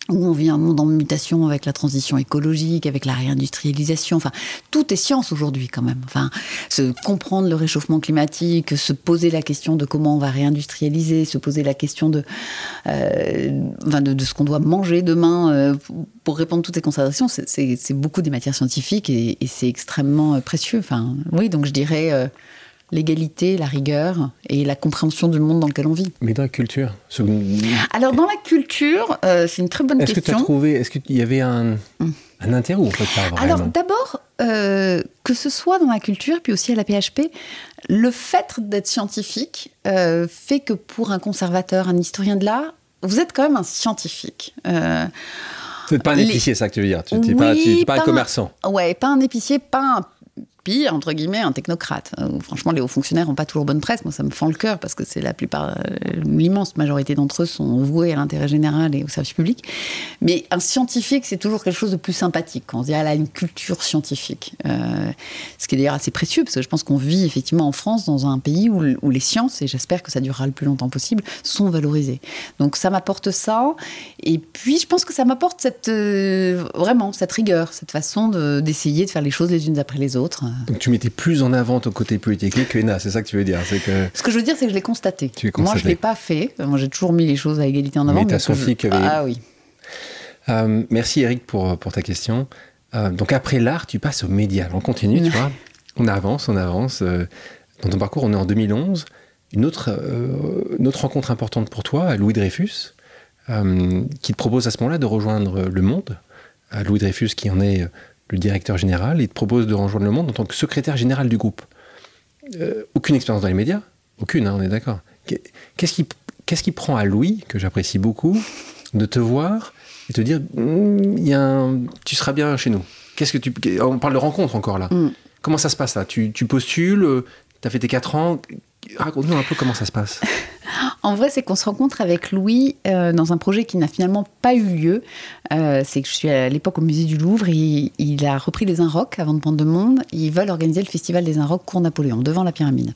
où on vit un monde en mutation avec la transition écologique, avec la réindustrialisation. Enfin, tout est science aujourd'hui quand même. Enfin, se comprendre le réchauffement climatique, se poser la question de comment on va réindustrialiser, se poser la question de, euh, enfin de, ce qu'on doit manger demain euh, pour répondre à toutes ces considérations, c'est beaucoup des matières scientifiques et, et c'est extrêmement précieux. Enfin, oui, donc je dirais euh, l'égalité, la rigueur et la compréhension du monde dans lequel on vit. Mais dans la culture Alors dans la culture, euh, c'est une très bonne question. Est-ce que tu as trouvé, est-ce qu'il y avait un, hum. un intérêt ou pas Alors d'abord, euh, que ce soit dans la culture, puis aussi à la PHP, le fait d'être scientifique euh, fait que pour un conservateur, un historien de l'art, vous êtes quand même un scientifique. N'êtes pas un épicier, ça que tu veux dire. Tu n'es pas, pas, un commerçant. Ouais, pas un épicier, pas un pire, entre guillemets, un technocrate. Euh, franchement, les hauts fonctionnaires n'ont pas toujours bonne presse. Moi, ça me fend le cœur parce que c'est la plupart, euh, l'immense majorité d'entre eux sont voués à l'intérêt général et au service public. Mais un scientifique, c'est toujours quelque chose de plus sympathique. Quand on se dit, elle a une culture scientifique. Euh, ce qui est d'ailleurs assez précieux parce que je pense qu'on vit effectivement en France dans un pays où, les sciences, et j'espère que ça durera le plus longtemps possible, sont valorisées. Donc ça m'apporte ça. Et puis, je pense que ça m'apporte cette, vraiment cette rigueur, cette façon d'essayer de faire les choses les unes après les autres. Donc tu mettais plus en avant ton côté politique que ENA, c'est ça que tu veux dire que... Ce que je veux dire, c'est que je l'ai constaté. Moi, je ne l'ai pas fait. Moi, j'ai toujours mis les choses à égalité en avant. Mais, tu as senti que... Ah oui. Euh, merci Eric pour, pour ta question. Euh, donc après l'art, tu passes aux médias. On continue, tu vois. On avance, on avance. Euh, dans ton parcours, on est en 2011. Une autre, une autre rencontre importante pour toi, Louis Dreyfus, qui te propose à ce moment-là de rejoindre Le Monde. Louis Dreyfus qui en est le directeur général, il te propose de rejoindre le monde en tant que secrétaire général du groupe. Euh, aucune expérience dans les médias? Aucune, hein, on est d'accord. Qu'est-ce qui, qu'est-ce qui prend à Louis, que j'apprécie beaucoup, de te voir et te dire hmm, y a tu seras bien chez nous? Qu'est-ce que tu, On parle de rencontre encore là. Mm. Comment ça se passe là? Tu, tu postules, euh, tu as fait tes 4 ans, Raconte-nous un peu comment ça se passe. <laughs> En vrai, c'est qu'on se rencontre avec Louis euh, dans un projet qui n'a finalement pas eu lieu. Euh, c'est que je suis à l'époque au musée du Louvre. Et il a repris les Inrocks avant de prendre de monde. Ils veulent organiser le festival des Inrocks Cours Napoléon, devant la pyramide.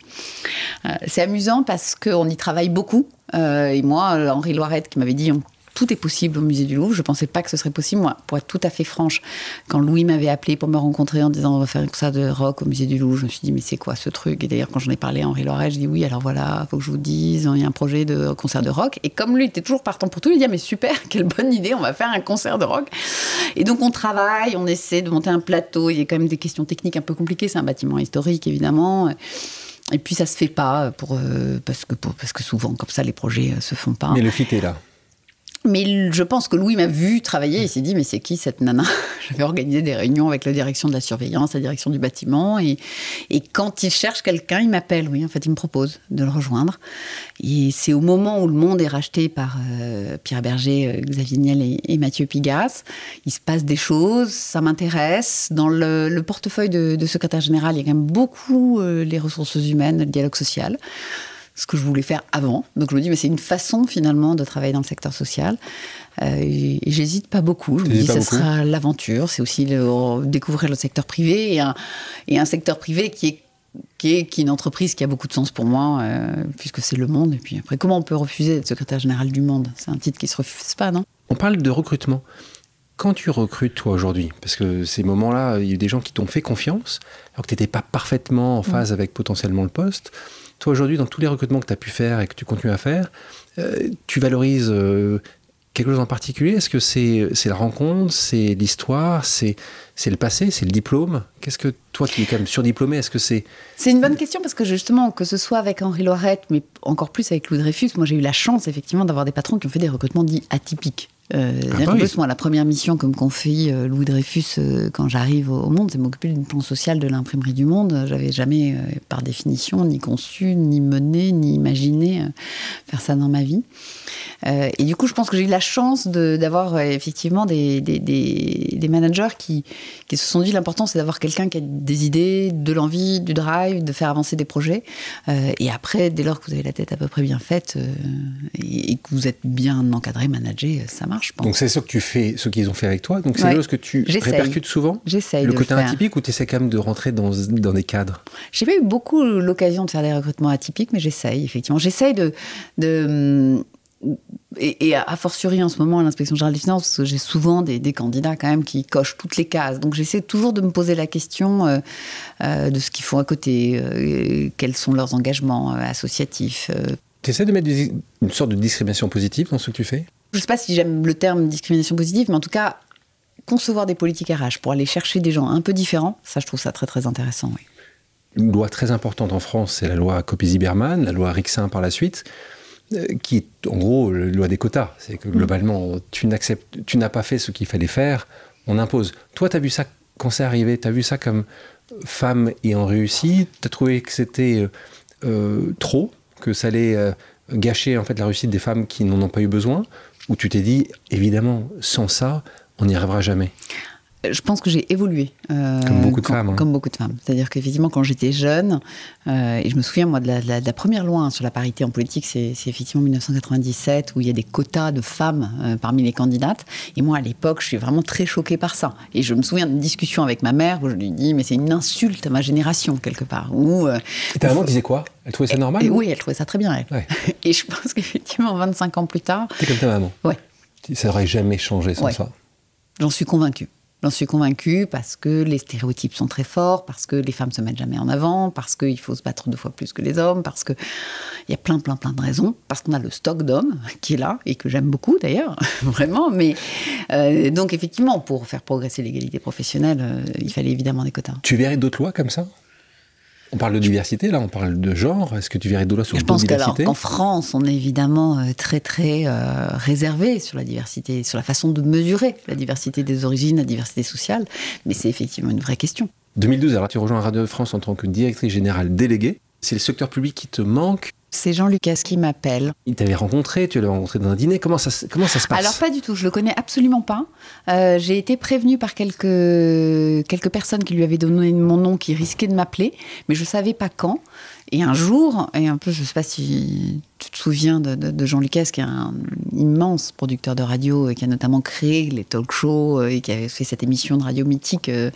Euh, c'est amusant parce qu'on y travaille beaucoup. et moi, Henri Loirette, qui m'avait dit tout est possible au musée du Louvre. Je ne pensais pas que ce serait possible. Moi, pour être tout à fait franche, quand Louis m'avait appelé pour me rencontrer en disant on va faire ça de rock au musée du Louvre, je me suis dit mais c'est quoi ce truc? Et d'ailleurs, quand j'en ai parlé à Henri Loiret, je dis oui, alors voilà, faut que je vous dise, il y a un projet de concert de rock. Et comme lui était toujours partant pour tout, il dit ah, mais super, <laughs> quelle bonne idée, on va faire un concert de rock. Et donc on travaille, on essaie de monter un plateau. Il y a quand même des questions techniques un peu compliquées. C'est un bâtiment historique, évidemment. Et puis ça se fait pas pour, euh, parce, que, parce que souvent, comme ça, les projets euh, se font pas. Mais le fit est là. Mais je pense que Louis m'a vu travailler, il s'est dit, mais c'est qui cette nana? J'avais organisé des réunions avec la direction de la surveillance, la direction du bâtiment, et, et quand il cherche quelqu'un, il m'appelle, oui, en fait, il me propose de le rejoindre. Et c'est au moment où le monde est racheté par euh, Pierre Berger, euh, Xavier Niel et, Mathieu Pigas, il se passe des choses, ça m'intéresse. Dans le, portefeuille de, secrétaire général, il y a quand même beaucoup euh, les ressources humaines, le dialogue social ce que je voulais faire avant. Donc je me dis, mais c'est une façon finalement de travailler dans le secteur social. Euh, et, j'hésite pas beaucoup. Je me dis, ce sera l'aventure. C'est aussi le, découvrir le secteur privé et un, et un secteur privé qui est qui est, qui est, une entreprise qui a beaucoup de sens pour moi, euh, puisque c'est le monde. Et puis après, comment on peut refuser d'être secrétaire général du monde? C'est un titre qui se refuse pas, non? On parle de recrutement. Quand tu recrutes, toi, aujourd'hui, parce que ces moments-là, il y a eu des gens qui t'ont fait confiance, alors que tu n'étais pas parfaitement en phase avec potentiellement le poste, toi, aujourd'hui, dans tous les recrutements que tu as pu faire et que tu continues à faire, euh, tu valorises euh, quelque chose en particulier? Est-ce que c'est la rencontre, c'est l'histoire, c'est le passé, c'est le diplôme? Qu'est-ce que toi qui es quand même surdiplômé, est-ce que c'est... C'est une bonne question parce que justement, que ce soit avec Henri Loirette, mais encore plus avec Louis Dreyfus, moi j'ai eu la chance effectivement d'avoir des patrons qui ont fait des recrutements dits atypiques. Euh, ah plus, moi, la première mission que me confie euh, Louis Dreyfus euh, quand j'arrive au, Monde, c'est m'occuper du plan social de l'imprimerie du Monde. J'avais jamais, euh, par définition, ni conçu, ni mené, ni imaginé faire ça dans ma vie. et du coup, je pense que j'ai eu la chance d'avoir effectivement des, des, des, managers qui, qui, se sont dit l'important, c'est d'avoir quelqu'un qui a des idées, de l'envie, du drive, de faire avancer des projets. et après, dès lors que vous avez la tête à peu près bien faite et, et, que vous êtes bien encadré, managé, ça marche. Donc c'est ce que tu fais, ce qu'ils ont fait avec toi. Donc c'est chose que tu répercutes souvent. J'essaye. Le côté atypique ou tu essaies quand même de rentrer dans, dans des cadres? J'ai pas eu beaucoup l'occasion de faire des recrutements atypiques, mais j'essaye effectivement. J'essaye de, de et, a fortiori en ce moment à l'inspection générale des finances, parce que j'ai souvent des, candidats quand même qui cochent toutes les cases. Donc j'essaie toujours de me poser la question euh, euh, de ce qu'ils font à côté, euh, quels sont leurs engagements associatifs. Tu essaies de mettre une sorte de discrimination positive dans ce que tu fais? Je ne sais pas si j'aime le terme discrimination positive, mais en tout cas, concevoir des politiques RH pour aller chercher des gens un peu différents, ça, je trouve ça très, très intéressant. Oui. Une loi très importante en France, c'est la loi Copé-Zimmermann, la loi Rixin par la suite, euh, qui est en gros la loi des quotas. C'est que globalement, tu n'acceptes, tu n'as pas fait ce qu'il fallait faire, on impose. Toi, tu as vu ça quand c'est arrivé, tu as vu ça comme femme ayant réussi, tu as trouvé que c'était euh, euh, trop, que ça allait gâcher en fait la réussite des femmes qui n'en ont pas eu besoin? Où tu t'es dit, évidemment, sans ça, on n'y arrivera jamais je pense que j'ai évolué. Euh, comme beaucoup de femmes. Hein. Comme beaucoup de femmes. C'est-à-dire qu'effectivement, quand j'étais jeune, euh, et je me souviens, moi, de la, première loi hein, sur la parité en politique, c'est effectivement 1997, où il y a des quotas de femmes euh, parmi les candidates. Et moi, à l'époque, je suis vraiment très choquée par ça. Et je me souviens d'une discussion avec ma mère où je lui dis, mais c'est une insulte à ma génération, quelque part. Où, et ta maman disait quoi? Elle trouvait ça normal Oui, elle trouvait ça très bien, elle. <laughs> et je pense qu'effectivement, 25 ans plus tard. C'est comme ta maman Ouais. Ça n'aurait jamais changé sans ça. J'en suis convaincue. J'en suis convaincue parce que les stéréotypes sont très forts, parce que les femmes se mettent jamais en avant, parce qu'il faut se battre deux fois plus que les hommes, parce qu'il y a plein, plein, plein de raisons, parce qu'on a le stock d'hommes <laughs> qui est là et que j'aime beaucoup d'ailleurs, <laughs> vraiment. Mais euh, donc effectivement, pour faire progresser l'égalité professionnelle, euh, il fallait évidemment des quotas. Tu verrais d'autres lois comme ça? On parle de diversité, là, on parle de genre. Est-ce que tu verrais d'autres sur Je pense qu'en France, on est évidemment euh, très, très euh, réservé sur la diversité, sur la façon de mesurer la diversité des origines, la diversité sociale. Mais c'est effectivement une vraie question. 2012, alors tu rejoins Radio France en tant que directrice générale déléguée. C'est le secteur public qui te manque c'est Jean Lucas qui m'appelle. Il t'avait rencontré, tu l'avais rencontré dans un dîner. Comment ça, comment ça se passe? Alors pas du tout, je le connais absolument pas. Euh, j'ai été prévenue par quelques, quelques personnes qui lui avaient donné mon nom, qui risquaient de m'appeler, mais je ne savais pas quand. Et un jour, et un peu, je ne sais pas si tu te souviens de, Jean Lucas, qui est un immense producteur de radio et qui a notamment créé les talk shows euh, et qui avait fait cette émission de radio mythique euh,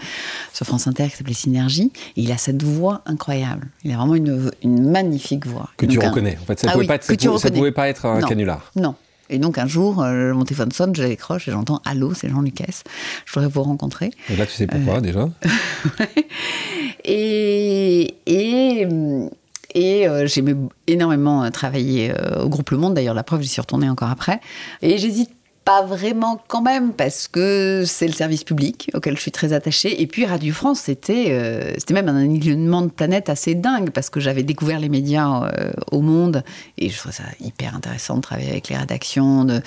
sur France Inter qui s'appelait Synergie. Et il a cette voix incroyable. Il a vraiment une, une magnifique voix. Que tu reconnais. En fait, ça ne pouvait, pouvait, pas être un canular. Non. Et donc un jour, euh, mon téléphone sonne, je décroche et j'entends Allô, c'est Jean Lucas. Je voudrais vous rencontrer. Et là, tu sais pourquoi déjà? <laughs> Et, et, et euh, j'ai énormément travaillé euh, au groupe Le Monde. D'ailleurs, la preuve, j'y suis retournée encore après. Et j'hésite pas vraiment quand même, parce que c'est le service public auquel je suis très attachée. Et puis Radio France, c'était euh, c'était même un alignement de planète assez dingue, parce que j'avais découvert les médias euh, au monde, et je trouvais ça hyper intéressant de travailler avec les rédactions, de,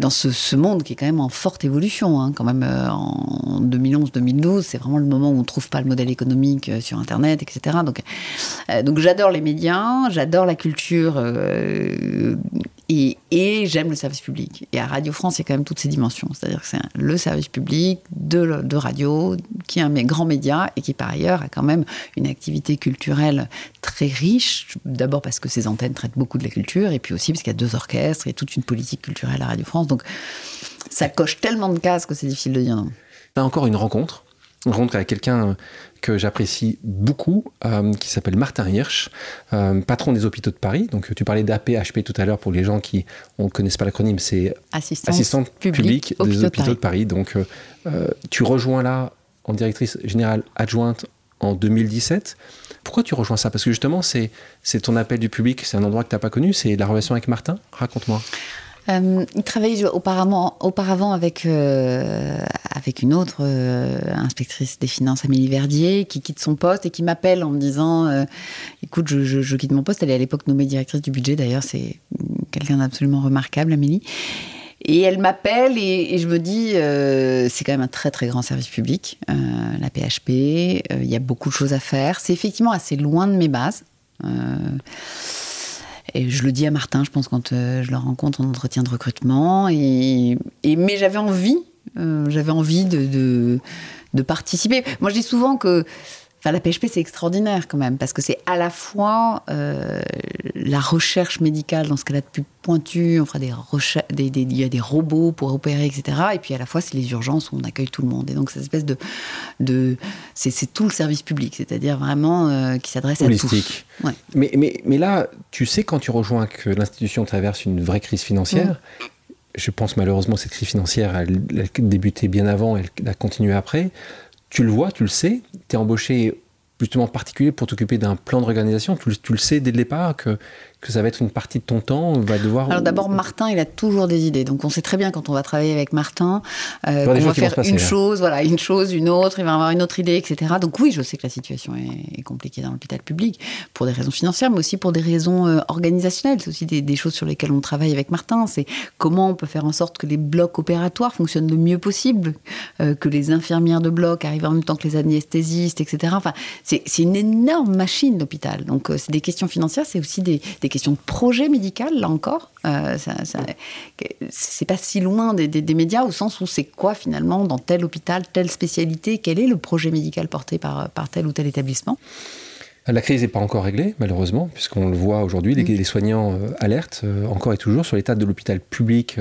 dans ce, ce, monde qui est quand même en forte évolution. Hein, quand même, euh, en 2011-2012, c'est vraiment le moment où on trouve pas le modèle économique sur Internet, etc. Donc, donc j'adore les médias, j'adore la culture et, j'aime le service public. Et à Radio France, il y a quand même toutes ces dimensions. C'est-à-dire que c'est le service public de, radio, qui est un grand média et qui, par ailleurs, a quand même une activité culturelle très riche. D'abord parce que ses antennes traitent beaucoup de la culture, et puis aussi parce qu'il y a deux orchestres et toute une politique culturelle à Radio France. Donc, ça coche tellement de cases que c'est difficile de dire non. Encore une rencontre une rencontre avec quelqu'un que j'apprécie beaucoup, euh, qui s'appelle Martin Hirsch, euh, patron des hôpitaux de Paris. Donc, tu parlais d'APHP tout à l'heure pour les gens qui ne connaissent pas l'acronyme, c'est Assistant public, des hôpitaux de Paris. Donc, euh, tu rejoins là en directrice générale adjointe en 2017. Pourquoi tu rejoins ça? Parce que justement, c'est ton appel du public, c'est un endroit que tu n'as pas connu, c'est la relation avec Martin? Raconte-moi. Il travaillait auparavant, auparavant avec, une autre inspectrice des finances, Amélie Verdier, qui quitte son poste et qui m'appelle en me disant Écoute, je, quitte mon poste. Elle est à l'époque nommée directrice du budget, d'ailleurs, c'est quelqu'un d'absolument remarquable, Amélie. Et elle m'appelle et, je me dis, euh, c'est quand même un très très grand service public, euh, la PHP, euh, il y a beaucoup de choses à faire. C'est effectivement assez loin de mes bases. Et je le dis à Martin, je pense, quand je le rencontre en entretien de recrutement. Et, mais j'avais envie, j'avais envie de, participer. Moi, je dis souvent que la PHP, c'est extraordinaire quand même, parce que c'est à la fois euh, la recherche médicale dans ce qu'elle a de plus pointu, on fera des, des, des, il y a des robots pour opérer, etc. Et puis à la fois, c'est les urgences où on accueille tout le monde. Et donc, cette espèce de. de c'est tout le service public, c'est-à-dire vraiment euh, qui s'adresse à tous. Mais, mais, mais là, tu sais, quand tu rejoins que l'institution traverse une vraie crise financière, je pense malheureusement que cette crise financière, elle, elle a débuté bien avant, elle a continué après tu le vois, tu le sais, tu es embauché justement particulier pour t'occuper d'un plan de réorganisation tu, tu, le sais dès le départ que que ça va être une partie de ton temps on va devoir alors d'abord Martin il a toujours des idées. Donc on sait très bien quand on va travailler avec Martin euh, qu'on va faire une chose voilà une chose une autre il va avoir une autre idée etc donc oui je sais que la situation est, compliquée dans l'hôpital public pour des raisons financières mais aussi pour des raisons euh, organisationnelles. C'est aussi des, choses sur lesquelles on travaille avec Martin. C'est comment on peut faire en sorte que les blocs opératoires fonctionnent le mieux possible euh, que les infirmières de bloc arrivent en même temps que les anesthésistes etc enfin c'est une énorme machine l'hôpital. Donc euh, c'est des questions financières c'est aussi des, des question de projet médical, là encore. Euh, c'est pas si loin des, des, médias, au sens où c'est quoi finalement dans tel hôpital, telle spécialité, quel est le projet médical porté par, par tel ou tel établissement? La crise n'est pas encore réglée, malheureusement, puisqu'on le voit aujourd'hui, les, mm. soignants euh, alertent euh, encore et toujours sur l'état de l'hôpital public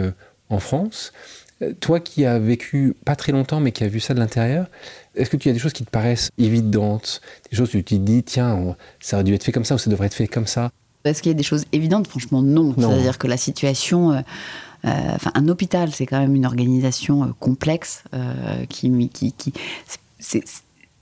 en France. Toi qui as vécu pas très longtemps, mais qui as vu ça de l'intérieur, est-ce que tu as des choses qui te paraissent évidentes, des choses où tu te dis, tiens, ça aurait dû être fait comme ça ou ça devrait être fait comme ça? Est-ce qu'il y a des choses évidentes Franchement, non. C'est-à-dire que la situation. Euh, euh, enfin, un hôpital, c'est quand même une organisation euh, complexe qui, qui, qui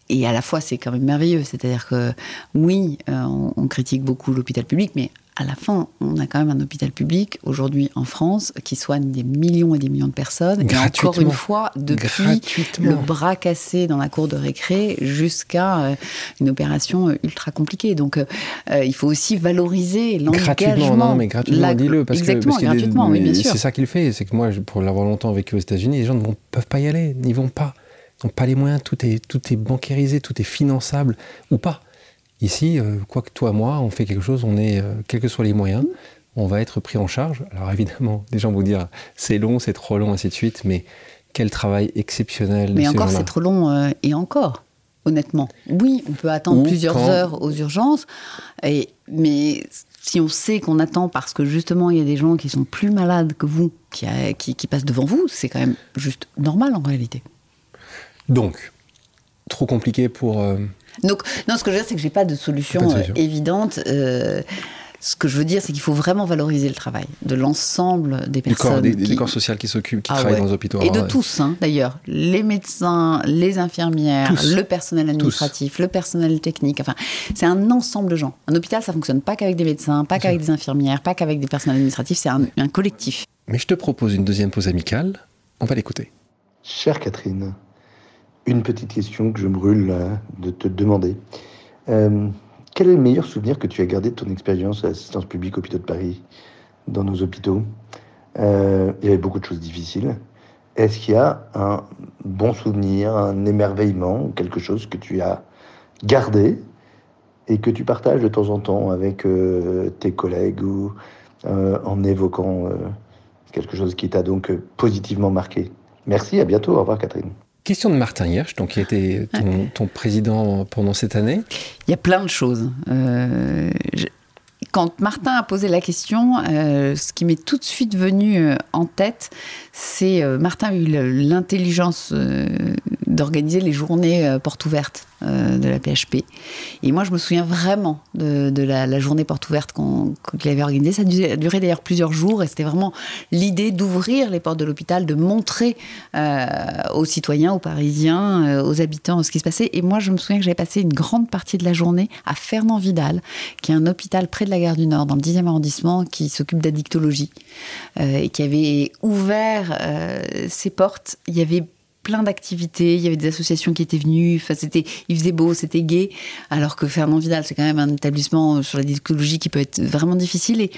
et à la fois, c'est quand même merveilleux. C'est-à-dire que oui, on, critique beaucoup l'hôpital public, mais à la fin, on a quand même un hôpital public aujourd'hui en France qui soigne des millions et des millions de personnes. Et encore une fois, depuis le bras cassé dans la cour de récré jusqu'à euh, une opération euh, ultra compliquée. Donc, euh, il faut aussi valoriser l'engagement. Gratuitement, non, mais gratuitement, dis-le. Parce Exactement, que, gratuitement, oui, bien sûr. C'est ça qu'il fait. C'est que moi, pour l'avoir longtemps vécu aux États-Unis, les gens ne peuvent pas y aller, n'y vont pas. Ils n'ont pas les moyens, tout est, tout est bancarisé, tout est finançable ou pas. Ici, euh, quoi que toi, moi, on fait quelque chose, on est, euh, quels que soient les moyens, on va être pris en charge. Alors évidemment, <laughs> les gens vont dire c'est long, c'est trop long, ainsi de suite, mais quel travail exceptionnel. Mais encore, c'est trop long euh, et encore, honnêtement. Oui, on peut attendre plusieurs heures aux urgences, et, mais si on sait qu'on attend parce que justement il y a des gens qui sont plus malades que vous, qui, qui passent devant vous, c'est quand même juste normal en réalité. Donc, trop compliqué pour donc, non, ce que je veux dire, c'est que j'ai pas de solution, euh, évidente. Euh, ce que je veux dire, c'est qu'il faut vraiment valoriser le travail de l'ensemble des personnes. Du corps, des, corps sociaux qui s'occupent, qui ah travaillent dans les hôpitaux. Et de tous, hein, d'ailleurs. Les médecins, les infirmières, le personnel administratif, le personnel technique. Enfin, c'est un ensemble de gens. Un hôpital, ça fonctionne pas qu'avec des médecins, pas qu'avec des infirmières, pas qu'avec des personnels administratifs. C'est un, un collectif. Mais je te propose une deuxième pause amicale. On va l'écouter. Chère Catherine, une petite question que je brûle de te demander. Euh, quel est le meilleur souvenir que tu as gardé de ton expérience à l'assistance publique hôpitaux de Paris, dans nos hôpitaux? Euh, Il y avait beaucoup de choses difficiles. Est-ce qu'il y a un bon souvenir, un émerveillement, quelque chose que tu as gardé et que tu partages de temps en temps avec euh, tes collègues ou en évoquant quelque chose qui t'a donc positivement marqué? Merci, à bientôt. Au revoir Catherine. Question de Martin Hirsch, donc, qui était ton, ton, président pendant cette année. Il y a plein de choses. Euh, quand Martin a posé la question, euh, ce qui m'est tout de suite venu euh, en tête, c'est Martin a eu l'intelligence d'organiser les journées euh, portes ouvertes euh, de la PHP. Et moi, je me souviens vraiment de, la, journée porte ouverte qu'il avait organisée. Ça a duré, d'ailleurs plusieurs jours et c'était vraiment l'idée d'ouvrir les portes de l'hôpital, de montrer euh, aux citoyens, aux Parisiens, aux habitants ce qui se passait. Et moi, je me souviens que j'avais passé une grande partie de la journée à Fernand Vidal, qui est un hôpital près de la gare du Nord, dans le 10e arrondissement, qui s'occupe d'addictologie et qui avait ouvert ses portes. Il y avait plein d'activités. Il y avait des associations qui étaient venues. C'était, il faisait beau, c'était gai. Alors que Fernand Vidal, c'est quand même un établissement sur la discologie qui peut être vraiment difficile. Et,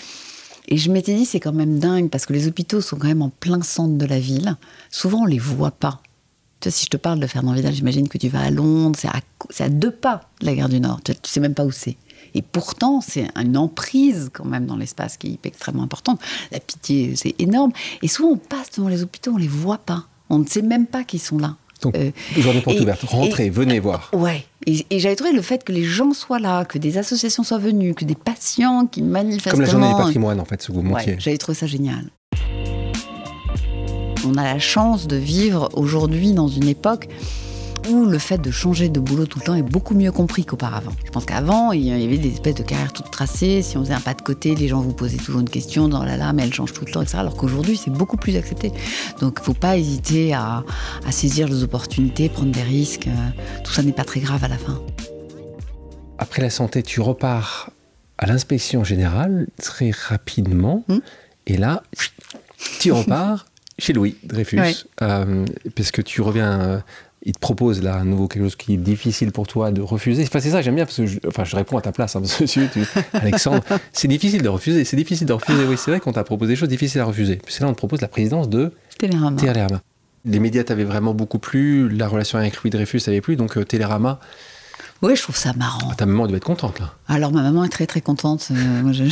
et je m'étais dit, c'est quand même dingue parce que les hôpitaux sont quand même en plein centre de la ville. Souvent, on les voit pas. Tu vois, si je te parle de Fernand Vidal, j'imagine que tu vas à Londres, c'est à, deux pas de la gare du Nord. Tu, ne sais même pas où c'est. Et pourtant, c'est une emprise quand même dans l'espace qui est extrêmement importante. La pitié, c'est énorme. Et souvent, on passe devant les hôpitaux, on les voit pas. On ne sait même pas qu'ils sont là. Donc, euh, journée porte ouverte, rentrez, venez voir. Ouais. Et, j'avais trouvé le fait que les gens soient là, que des associations soient venues, que des patients qui manifestent. Comme la journée du patrimoine, en fait, ce que vous montriez. Ouais, j'avais trouvé ça génial. On a la chance de vivre aujourd'hui dans une époque où le fait de changer de boulot tout le temps est beaucoup mieux compris qu'auparavant. Je pense qu'avant, il y avait des espèces de carrières toutes tracées. Si on faisait un pas de côté, les gens vous posaient toujours une question dans la lame, elle change tout le temps, etc. Alors qu'aujourd'hui, c'est beaucoup plus accepté. Donc, il ne faut pas hésiter à, saisir les opportunités, prendre des risques. Tout ça n'est pas très grave à la fin. Après la santé, tu repars à l'inspection générale très rapidement. Hmm. Et là, tu <laughs> repars chez Louis Dreyfus, euh, parce que tu reviens euh, il te propose là un nouveau quelque chose qui est difficile pour toi de refuser. Enfin, c'est ça, j'aime bien parce que je, enfin, je réponds à ta place, hein, <laughs> Alexandre. c'est difficile de refuser. C'est difficile de refuser. Oui, c'est vrai qu'on t'a proposé des choses difficiles à refuser. Puis là, on te propose la présidence de Télérama. Télérama. Les médias t'avaient vraiment beaucoup plu, la relation avec Louis Dreyfus avait plu, donc euh, Télérama, oui, je trouve ça marrant. ta maman doit être contente, là. Alors, ma maman est très, très contente. Euh.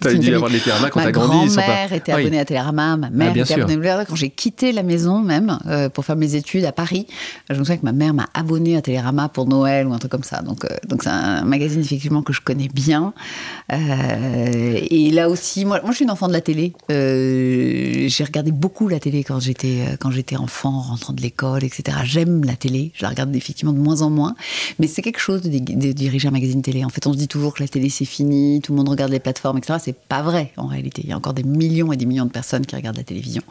T'as <laughs> dû avoir les Télérama quand t'as grandi. Ma grand-mère était abonnée à Télérama, ma mère ah, était abonnée à Télérama. Quand j'ai quitté la maison, même, euh, pour faire mes études à Paris, je me souviens que ma mère m'a abonnée à Télérama pour Noël ou un truc comme ça. Donc, euh, donc c'est un magazine, effectivement, que je connais bien. et là aussi, moi, moi, je suis une enfant de la télé. j'ai regardé beaucoup la télé quand j'étais, quand j'étais enfant, rentrant de l'école, etc. J'aime la télé. Je la regarde effectivement de moins en moins. Mais c'est quelque chose de, diriger un magazine télé. En fait, on se dit toujours que la télé c'est fini, tout le monde regarde les plateformes, etc. C'est pas vrai en réalité. Il y a encore des millions et des millions de personnes qui regardent la télévision.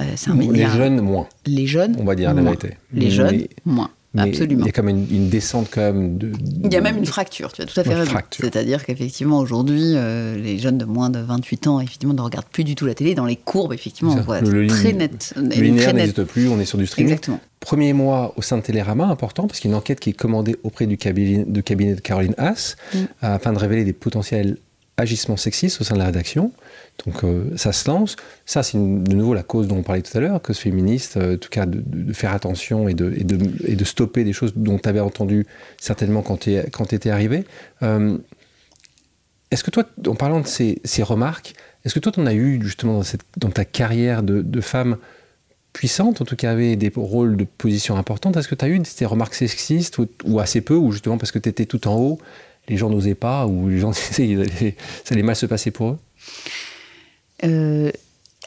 Euh, c'est un Les jeunes moins. Les jeunes. On va dire la vérité. Les jeunes moins. Absolument. Il y a même une, descente quand même de, Il y a même une fracture, tu as tout à fait raison. C'est-à-dire qu'effectivement aujourd'hui, euh, les jeunes de moins de 28 ans, effectivement, ne regardent plus du tout la télé. Dans les courbes, effectivement, on voit le, très net. Le linéaire n'existe plus, on est sur du streaming. Exactement. Premier mois au sein de Télérama, important, parce qu'il y a une enquête qui est commandée auprès du cabinet de, cabinet de Caroline Haas, mm. afin de révéler des potentiels agissements sexistes au sein de la rédaction. Donc euh, ça se lance. Ça, c'est de nouveau la cause dont on parlait tout à l'heure, cause féministe, euh, en tout cas de, faire attention et de, stopper des choses dont tu avais entendu certainement quand tu étais arrivé. Euh, est-ce que toi, en parlant de ces, remarques, est-ce que toi, tu en as eu justement dans, ta carrière de, femme puissante, en tout cas avait des rôles de position importante, est-ce que tu as eu des remarques sexistes ou, assez peu, ou justement parce que tu étais tout en haut, les gens n'osaient pas, ou les gens, <laughs> ça allait mal se passer pour eux? Euh,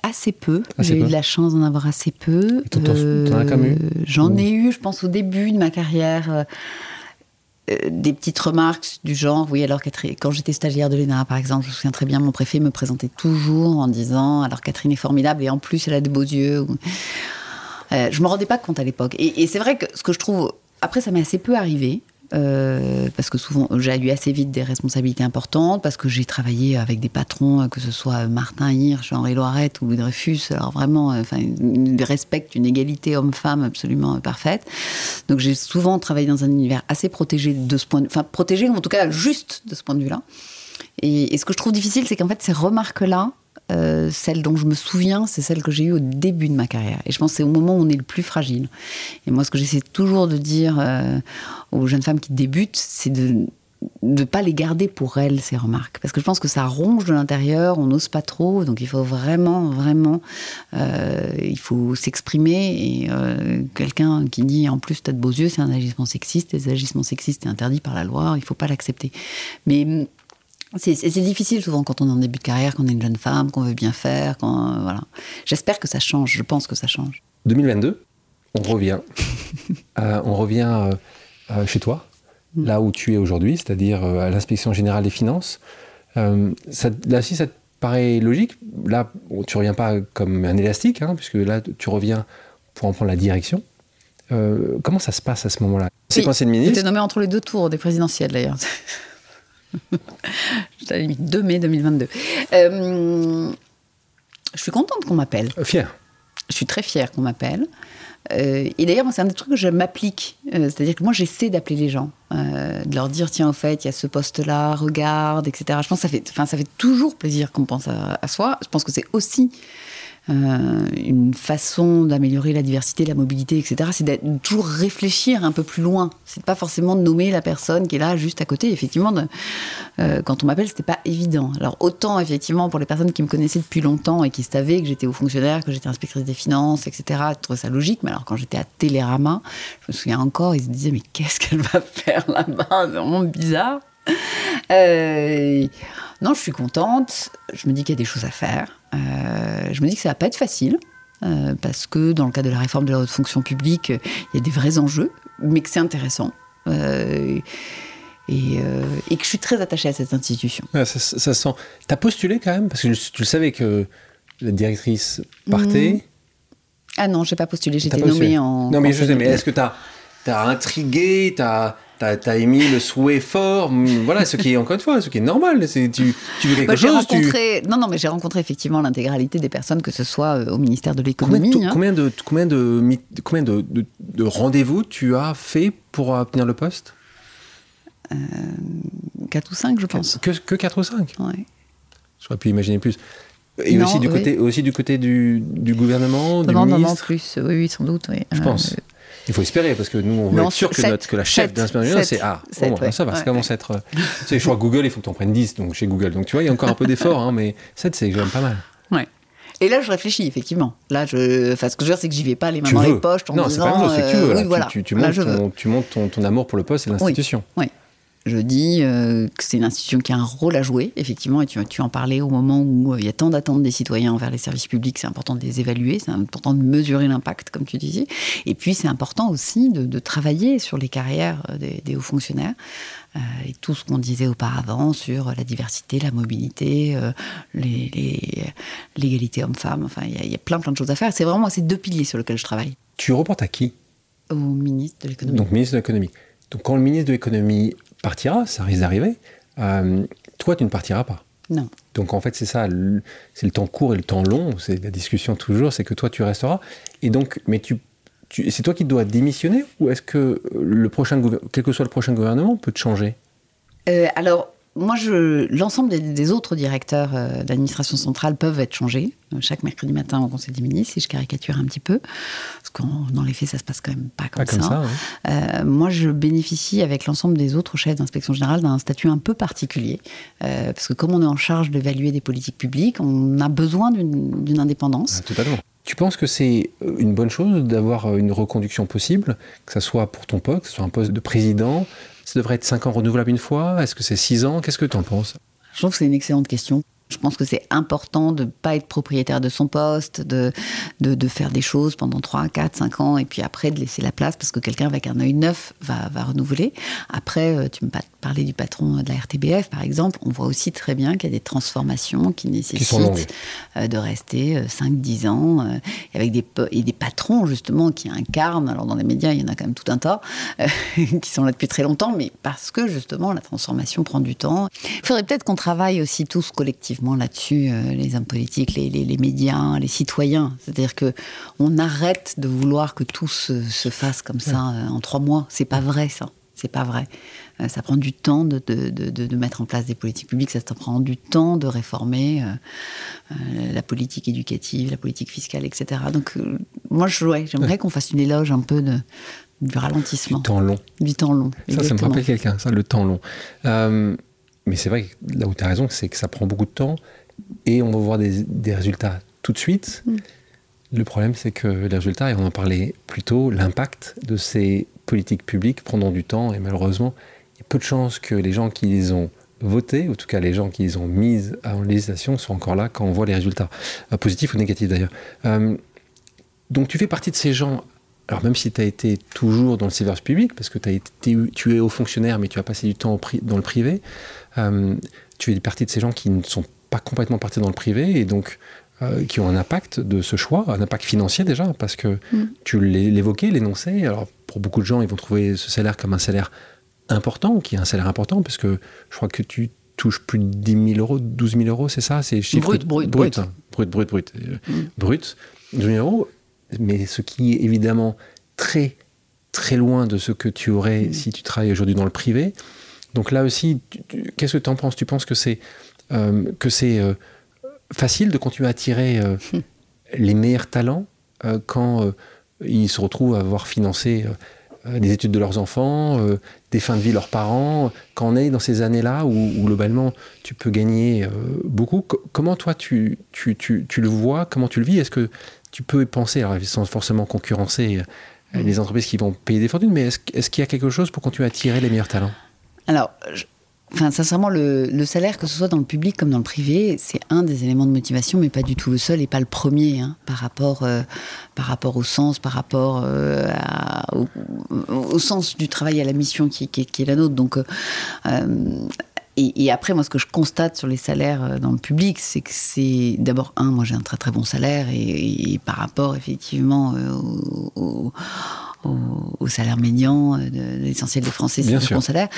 assez peu. J'ai eu de la chance d'en avoir assez peu. Euh, j'en ai eu, je pense, au début de ma carrière. Euh, des petites remarques du genre, oui, alors quand j'étais stagiaire de l'ENA, par exemple, je me souviens très bien, mon préfet me présentait toujours en disant, alors Catherine est formidable et en plus elle a de beaux yeux. Euh, je me rendais pas compte à l'époque. Et, et c'est vrai que ce que je trouve, après ça m'est assez peu arrivé, euh, parce que souvent j'ai eu assez vite des responsabilités importantes, parce que j'ai travaillé avec des patrons, euh, que ce soit Martin Hirsch, Henri Loiret ou Louis Dreyfus, alors vraiment, euh, ils respectent une égalité homme-femme absolument parfaite. Donc j'ai souvent travaillé dans un univers assez protégé de ce point enfin protégé ou en tout cas juste de ce point de vue-là. Et ce que je trouve difficile, c'est qu'en fait ces remarques-là, euh, celle dont je me souviens, c'est celle que j'ai eue au début de ma carrière. Et je pense que c'est au moment où on est le plus fragile. Et moi, ce que j'essaie toujours de dire euh, aux jeunes femmes qui débutent, c'est de ne pas les garder pour elles, ces remarques. Parce que je pense que ça ronge de l'intérieur, on n'ose pas trop, donc il faut vraiment, vraiment, euh, il faut s'exprimer. Et quelqu'un qui dit en plus, t'as de beaux yeux, c'est un agissement sexiste, et les agissements sexistes est interdit par la loi, il ne faut pas l'accepter. Mais c'est difficile souvent quand on est en début de carrière, qu'on est une jeune femme, qu'on veut bien faire. Euh, voilà. J'espère que ça change, je pense que ça change. 2022, <laughs> on revient. Euh, on revient euh, chez toi, mm. là où tu es aujourd'hui, c'est-à-dire à l'inspection générale des finances. Ça, là, si ça te paraît logique, là, tu reviens pas comme un élastique, hein, puisque là, tu reviens pour en prendre la direction. comment ça se passe à ce moment-là? C'est quand c'est le ministre? Nommé entre les deux tours des présidentielles, d'ailleurs. <laughs> Je à la 2 mai 2022. je suis contente qu'on m'appelle. Fier. Je suis très fière qu'on m'appelle. Euh, et d'ailleurs, c'est un des trucs que je m'applique. Euh, c'est-à-dire que moi, j'essaie d'appeler les gens, euh, de leur dire tiens, au fait, il y a ce poste-là, regarde, etc. Je pense que ça fait, ça fait toujours plaisir qu'on pense à, à, soi. Je pense que c'est aussi euh, une façon d'améliorer la diversité, la mobilité, etc. C'est de toujours réfléchir un peu plus loin. C'est pas forcément de nommer la personne qui est là juste à côté. Effectivement, euh, quand on m'appelle, c'était pas évident. Alors autant effectivement pour les personnes qui me connaissaient depuis longtemps et qui savaient que j'étais haut fonctionnaire, que j'étais inspectrice des finances, etc. Je ça logique. Mais alors quand j'étais à Télérama, je me souviens encore, ils se disaient mais qu'est-ce qu'elle va faire là-bas? C'est vraiment bizarre. Euh, non, je suis contente. Je me dis qu'il y a des choses à faire. Euh, je me dis que ça va pas être facile. Euh, parce que dans le cadre de la réforme de la haute fonction publique, il y a des vrais enjeux, mais que c'est intéressant. et, que je suis très attachée à cette institution. ça, ça, sent. T'as postulé quand même parce que tu le savais que la directrice partait. Mmh. Ah non, j'ai pas postulé. J'étais nommée en. Non mais je sais. Mais est-ce que t'as as intrigué, t'as T'as as émis le souhait fort, voilà, ce qui est encore une fois, ce qui est normal. Tu, tu veux quelque bah, chose. Rencontré, Non, non, mais j'ai rencontré effectivement l'intégralité des personnes, que ce soit euh, au ministère de l'économie. Combien, combien, de combien de combien de, de, rendez-vous tu as fait pour obtenir le poste? Euh, 4 ou 5, je pense. Que, que 4 ou 5 Oui. J'aurais pu imaginer plus. Et aussi, du côté, aussi du côté du, du gouvernement, du ministre Non, non, plus. Oui, oui, sans doute. Oui. Je pense. Euh, il faut espérer, parce que nous, on veut être sûr que, notre, que la chef d'inspiration, c'est Ah, bon, ça va, ça commence à être. Euh, tu sais, je crois Google, il faut que tu en prennes 10 donc, chez Google. Donc tu vois, il y a encore un peu d'effort, hein, mais 7, c'est quand même pas mal. Ouais. Et là, je réfléchis, effectivement. Là, je... enfin, ce que je veux dire, c'est que j'y vais pas les mains dans les poches en non, disant. Non, c'est pas que tu veux. Euh, tu, tu, montes, ton, tu montes ton, ton, amour pour le poste et l'institution. Oui. oui. Je dis euh, que c'est une institution qui a un rôle à jouer, effectivement, et tu, tu en parlais au moment où euh, il y a tant d'attentes des citoyens envers les services publics, c'est important de les évaluer, c'est important de mesurer l'impact, comme tu disais. Et puis, c'est important aussi de, travailler sur les carrières euh, des, hauts fonctionnaires. et tout ce qu'on disait auparavant sur la diversité, la mobilité, l'égalité homme-femme, enfin, il y, a plein, plein de choses à faire. C'est vraiment ces deux piliers sur lesquels je travaille. Tu reportes à qui? Au ministre de l'économie. Donc, ministre de l'économie. Donc, quand le ministre de l'économie partira, ça risque d'arriver. Euh, toi, tu ne partiras pas. Non. Donc en fait, c'est ça, c'est le temps court et le temps long, c'est la discussion toujours, c'est que toi, tu resteras. Et donc, mais tu, c'est toi qui dois démissionner ou est-ce que le prochain, quel que soit le prochain gouvernement, peut te changer? Euh, Alors, moi, l'ensemble des, autres directeurs euh, d'administration centrale peuvent être changés euh, chaque mercredi matin au Conseil des ministres, si je caricature un petit peu, parce que dans les faits, ça se passe quand même pas comme ça. Euh, moi, je bénéficie avec l'ensemble des autres chefs d'inspection générale d'un statut un peu particulier, parce que comme on est en charge d'évaluer des politiques publiques, on a besoin d'une indépendance. Ah, totalement. Tu penses que c'est une bonne chose d'avoir une reconduction possible, que ce soit pour ton poste, que ce soit un poste de président, ça devrait être 5 ans renouvelables une fois? Est-ce que c'est 6 ans? Qu'est-ce que tu en penses? Je trouve que c'est une excellente question. Je pense que c'est important de ne pas être propriétaire de son poste, de, de, faire des choses pendant 3, 4, 5 ans, et puis après de laisser la place parce que quelqu'un avec un œil neuf va, va renouveler. Après, euh, tu me parlais du patron de la RTBF, par exemple. On voit aussi très bien qu'il y a des transformations qui nécessitent euh, de rester 5, euh, 10 ans, avec des, et des patrons, justement, qui incarnent. Alors, dans les médias, il y en a quand même tout un tas, <laughs> qui sont là depuis très longtemps, mais parce que, justement, la transformation prend du temps. Il faudrait peut-être qu'on travaille aussi tous collectivement là-dessus, euh, les hommes politiques, les, médias, les citoyens. C'est-à-dire que on arrête de vouloir que tout se, fasse comme ça euh, en trois mois. C'est pas vrai, ça. C'est pas vrai. Euh, ça prend du temps de, de, mettre en place des politiques publiques, ça prend du temps de réformer la politique éducative, la politique fiscale, etc. Donc, moi, j'aimerais qu'on fasse une éloge un peu du ralentissement. Du temps long. Du temps long. Ça, ça me rappelle quelqu'un, ça, le temps long. Mais c'est vrai que là où tu as raison, c'est que ça prend beaucoup de temps et on va voir des, résultats tout de suite. Mm. Le problème, c'est que les résultats, et on en parlait plus tôt, l'impact de ces politiques publiques prendront du temps et malheureusement, il y a peu de chances que les gens qui les ont votés, en tout cas les gens qui les ont mises en législation, soient encore là quand on voit les résultats, euh, positifs ou négatifs d'ailleurs. Euh, donc tu fais partie de ces gens alors même si tu as été toujours dans le service public, parce que as été, tu es haut fonctionnaire, mais tu as passé du temps dans le privé, euh, tu es partie de ces gens qui ne sont pas complètement partis dans le privé et donc euh, qui ont un impact de ce choix, un impact financier déjà, parce que mm. tu l'évoquais, l'énonçais. Alors pour beaucoup de gens, ils vont trouver ce salaire comme un salaire important, qui est un salaire important, parce que je crois que tu touches plus de 10 000 euros, 12 000 euros, c'est ça C'est brut, brut, brut, brut, brut, brut, mm. brut, 12 000 euros mais ce qui est évidemment très très loin de ce que tu aurais mm. si tu travailles aujourd'hui dans le privé. Donc là aussi, qu'est-ce que tu en penses? Tu penses que c'est euh, que c'est euh, facile de continuer à attirer euh, <laughs> les meilleurs talents quand ils se retrouvent à avoir financé des études de leurs enfants, des fins de vie de leurs parents, quand on est dans ces années-là où, globalement tu peux gagner beaucoup, comment toi tu, tu, tu, tu, le vois, comment tu le vis? Est-ce que tu peux penser, alors sans forcément concurrencer euh, les entreprises qui vont payer des fortunes, mais est-ce, qu'il y a quelque chose pour continuer à attirer les meilleurs talents? Alors, Enfin, sincèrement, le, salaire, que ce soit dans le public comme dans le privé, c'est un des éléments de motivation, mais pas du tout le seul et pas le premier hein, par, rapport, euh, par rapport au sens, par rapport euh, au, sens du travail à la mission qui, est la nôtre. Donc, et, après, moi, ce que je constate sur les salaires euh, dans le public, c'est que c'est d'abord, un, moi j'ai un très très bon salaire, et, par rapport effectivement euh, au, salaire médian euh, de, l'essentiel des Français, c'est un bon salaire.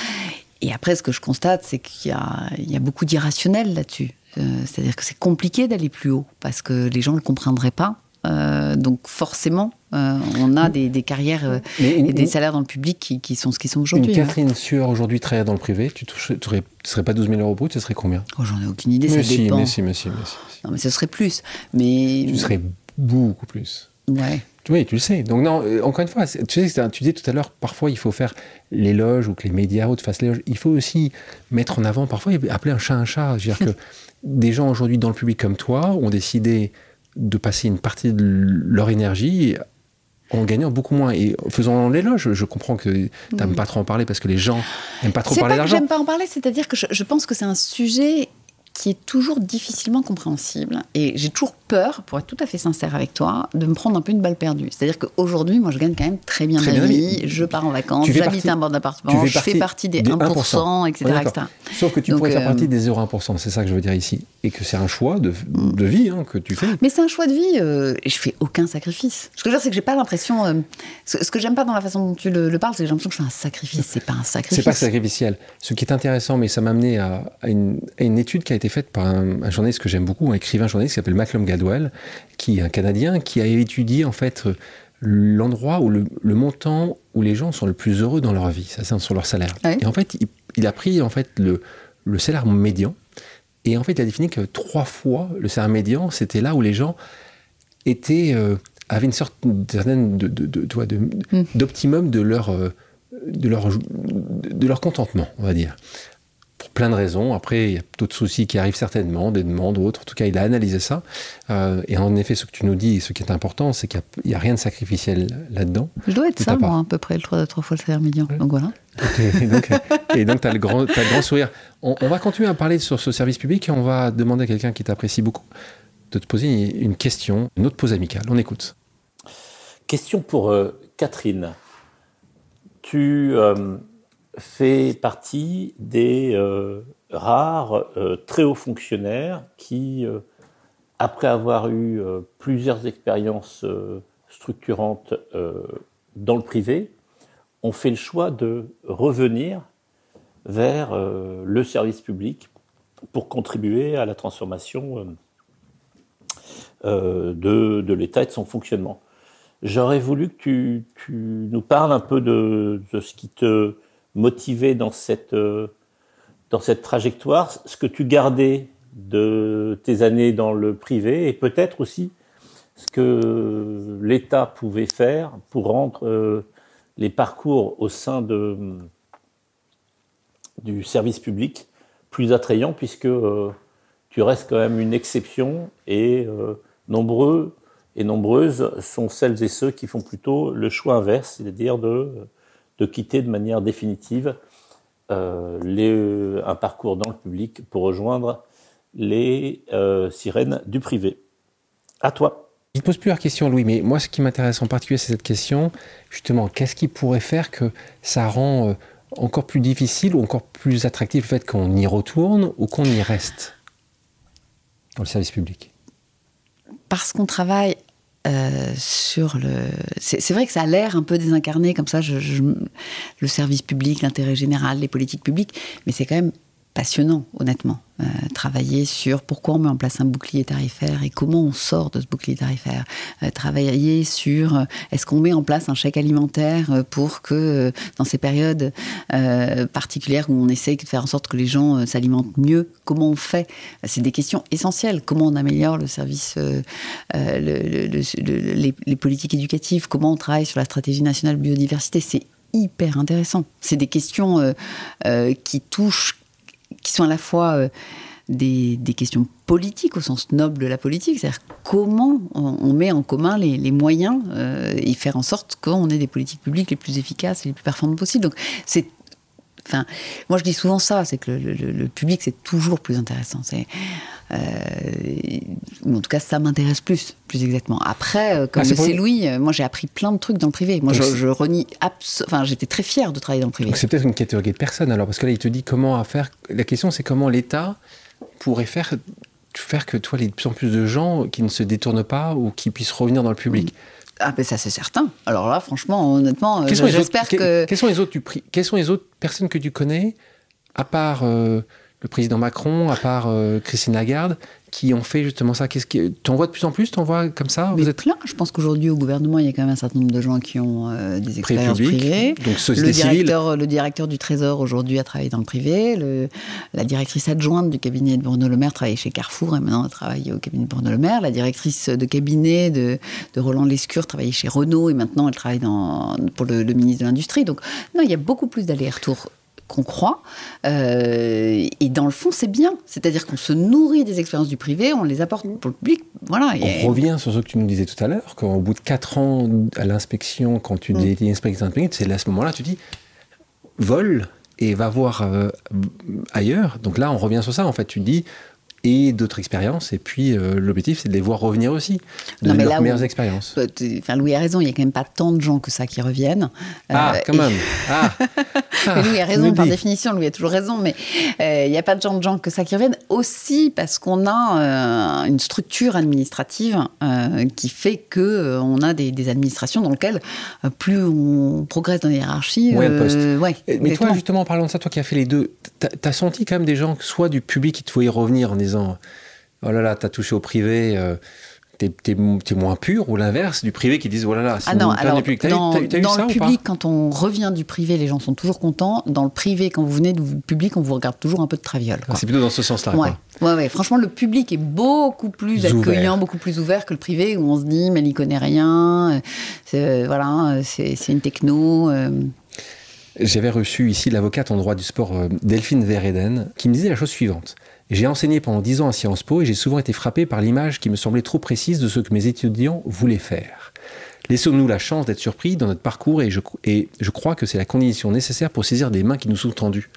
Et après, ce que je constate, c'est qu'il y, y a, beaucoup d'irrationnel là-dessus. C'est-à-dire que c'est compliqué d'aller plus haut, parce que les gens ne le comprendraient pas. Euh, donc forcément, euh, on a des, carrières euh, et des salaires dans le public qui, sont ce qu'ils sont aujourd'hui. Une hein. Catherine Sueur aujourd'hui travaille dans le privé, tu ne serais pas 12 000 euros brut, ce serait combien? Oh, J'en ai aucune idée, ça dépend. Mais si, mais si, Non, mais ce serait plus. Mais... Tu serais beaucoup plus. Ouais. Oui, tu le sais. Donc non, encore une fois, tu sais, tu disais tout à l'heure, parfois il faut faire l'éloge ou que les médias ou fassent l'éloge. Il faut aussi mettre en avant, parfois appeler un chat un chat. Je veux dire que <laughs> des gens aujourd'hui dans le public comme toi ont décidé de passer une partie de leur énergie en gagnant beaucoup moins. Et faisant l'éloge, je comprends que tu n'aimes pas trop en parler parce que les gens n'aiment pas trop parler d'argent. J'aime pas en parler, c'est-à-dire que je, pense que c'est un sujet qui est toujours difficilement compréhensible. Et j'ai toujours peur, pour être tout à fait sincère avec toi, de me prendre un peu une balle perdue. C'est-à-dire qu'aujourd'hui, moi, je gagne quand même très bien ma vie. Je pars en vacances, j'habite un bord d'appartement, je fais partie des, 1%, etc., Sauf que tu pourrais faire partie euh, des 0,1%, c'est ça que je veux dire ici. Et que c'est un choix de, de vie hein, que tu fais. Mais c'est un choix de vie, euh, et je fais aucun sacrifice. Ce que je veux dire, c'est que j'ai pas l'impression. Euh, ce, que j'aime pas dans la façon dont tu le, parles, c'est que j'ai l'impression que je fais un sacrifice. C'est pas un sacrifice. C'est pas sacrificiel. Ce qui est intéressant, mais ça m'a amené à, une, une, étude qui a été faite par un, journaliste que j'aime beaucoup, un écrivain journaliste qui s'appelle Malcolm Qui est un Canadien, qui a étudié en fait l'endroit où le, montant où les gens sont le plus heureux dans leur vie, ça c'est sur leur salaire. Et en fait, il, a pris en fait le, le salaire médian et en fait, il a défini que trois fois le salaire médian, c'était là où les gens étaient euh, avaient une sorte de, de, de, hmm. d'optimum de leur euh, de leur de leur contentement, on va dire pour plein de raisons. Après, il y a d'autres soucis qui arrivent certainement, des demandes ou autres. En tout cas, il a analysé ça. Euh, et en effet, ce que tu nous dis, ce qui est important, c'est qu'il n'y a, rien de sacrificiel là-dedans. Je dois être ça, moi, à peu près, le 3, trois fois le salaire médian. Donc voilà. et donc, tu as, le grand, grand sourire. On, va continuer à parler sur ce service public et on va demander à quelqu'un qui t'apprécie beaucoup de te poser une question, une autre pause amicale. On écoute. Question pour euh, Catherine. Tu. Euh, fait partie des euh, rares euh, très hauts fonctionnaires qui, euh, après avoir eu plusieurs expériences structurantes dans le privé, ont fait le choix de revenir vers le service public pour contribuer à la transformation de, de l'État et de son fonctionnement. J'aurais voulu que tu, tu, nous parles un peu de, de ce qui te motivé dans cette, euh, dans cette trajectoire, ce que tu gardais de tes années dans le privé et peut-être aussi ce que l'État pouvait faire pour rendre euh, les parcours au sein de, du service public plus attrayants puisque euh, tu restes quand même une exception et nombreux et nombreuses sont celles et ceux qui font plutôt le choix inverse, c'est-à-dire de de quitter de manière définitive euh, les, un parcours dans le public pour rejoindre les euh, sirènes du privé. À toi. Il ne pose plusieurs questions, Louis, mais moi, ce qui m'intéresse en particulier, c'est cette question, justement, qu'est-ce qui pourrait faire que ça rend euh, encore plus difficile ou encore plus attractif le fait qu'on y retourne ou qu'on y reste dans le service public? Parce qu'on travaille euh, sur le. C'est vrai que ça a l'air un peu désincarné comme ça, le service public, l'intérêt général, les politiques publiques, mais c'est quand même passionnant, honnêtement. Euh, travailler sur pourquoi on met en place un bouclier tarifaire et comment on sort de ce bouclier tarifaire. Euh, travailler sur euh, est-ce qu'on met en place un chèque alimentaire pour que dans ces périodes particulières où on essaye de faire en sorte que les gens s'alimentent mieux, comment on fait? C'est des questions essentielles. Comment on améliore le service, les, les politiques éducatives? Comment on travaille sur la stratégie nationale biodiversité? C'est hyper intéressant. C'est des questions qui touchent qui sont à la fois euh, des, questions politiques au sens noble de la politique, c'est-à-dire comment on, met en commun les, moyens euh, et faire en sorte qu'on ait des politiques publiques les plus efficaces et les plus performantes possibles. Donc c'est Enfin, moi, je dis souvent ça, c'est que le, public, c'est toujours plus intéressant. C'est, euh, en tout cas, ça m'intéresse plus, plus exactement. Après, comme ah, c'est Louis, moi, j'ai appris plein de trucs dans le privé. Moi, je, je, renie. Enfin, j'étais très fière de travailler dans le privé. c'est peut-être une catégorie de personnes, alors, parce que là, il te dit comment faire. La question, c'est comment l'État pourrait faire faire que toi, il y ait de plus en plus de gens qui ne se détournent pas ou qui puissent revenir dans le public. Ah ben ça c'est certain. Alors là, franchement, honnêtement, j'espère que... Quelles sont, les autres, quelles sont les autres personnes que tu connais, à part euh, le président Macron, à part euh, Christine Lagarde, qui ont fait justement ça Qu'est-ce qui... T'en vois de plus en plus T'en vois comme ça Vous êtes plein. Je pense qu'aujourd'hui, au gouvernement, il y a quand même un certain nombre de gens qui ont euh, des expériences privées. Donc société le directeur, Le directeur du Trésor, aujourd'hui, a travaillé dans le privé. Le, la directrice adjointe du cabinet de Bruno Le Maire travaillait chez Carrefour et maintenant elle travaille au cabinet de Bruno Le Maire. La directrice de cabinet de, de Roland Lescure travaillait chez Renault et maintenant elle travaille dans, pour le, le ministre de l'Industrie. Donc, non, il y a beaucoup plus d'allers-retours qu'on croit. Euh, et dans le fond, c'est bien. C'est-à-dire qu'on se nourrit des expériences du privé, on les apporte pour le public. Voilà. On revient sur ce que tu nous disais tout à l'heure, qu'au bout de 4 ans à l'inspection, quand tu mm. dis inspecteur c'est à ce moment-là, tu dis vol et va voir euh, ailleurs. Donc là, on revient sur ça. En fait, tu dis et d'autres expériences. Et puis, euh, l'objectif, c'est de les voir revenir aussi, de leurs meilleures expériences. Enfin, Louis a raison, il n'y a quand même pas tant de gens que ça qui reviennent. Ah, euh, quand même. Ah. <laughs> Louis a raison, par définition, Louis a toujours raison, mais euh, il n'y a pas de gens de gens que ça qui reviennent. Aussi parce qu'on a une structure administrative qui fait que on a des, administrations dans lesquelles plus on progresse dans les hiérarchies. Oui, ouais, mais toi, justement, en parlant de ça, toi qui as fait les deux, tu as senti quand même des gens, soit du public qui te y revenir en disant Oh là là, t'as touché au privé, euh, t'es, moins pur, ou l'inverse, du privé qui disent Oh là là, c'est ah non, alors, du Dans, le public, quand on revient du privé, les gens sont toujours contents. Dans le privé, quand vous venez du public, on vous regarde toujours un peu de traviole. C'est plutôt dans ce sens-là. Ouais. Ouais, ouais. Franchement, le public est beaucoup plus accueillant, beaucoup plus ouvert que le privé, où on se dit Mais il n'y connaît rien, c'est, voilà, c'est, une techno. Euh. J'avais reçu ici l'avocate en droit du sport euh, Delphine Vereden qui me disait la chose suivante. J'ai enseigné pendant dix ans à Sciences Po et j'ai souvent été frappé par l'image qui me semblait trop précise de ce que mes étudiants voulaient faire. Laissons-nous la chance d'être surpris dans notre parcours et je, et je crois que c'est la condition nécessaire pour saisir des mains qui nous sont tendues.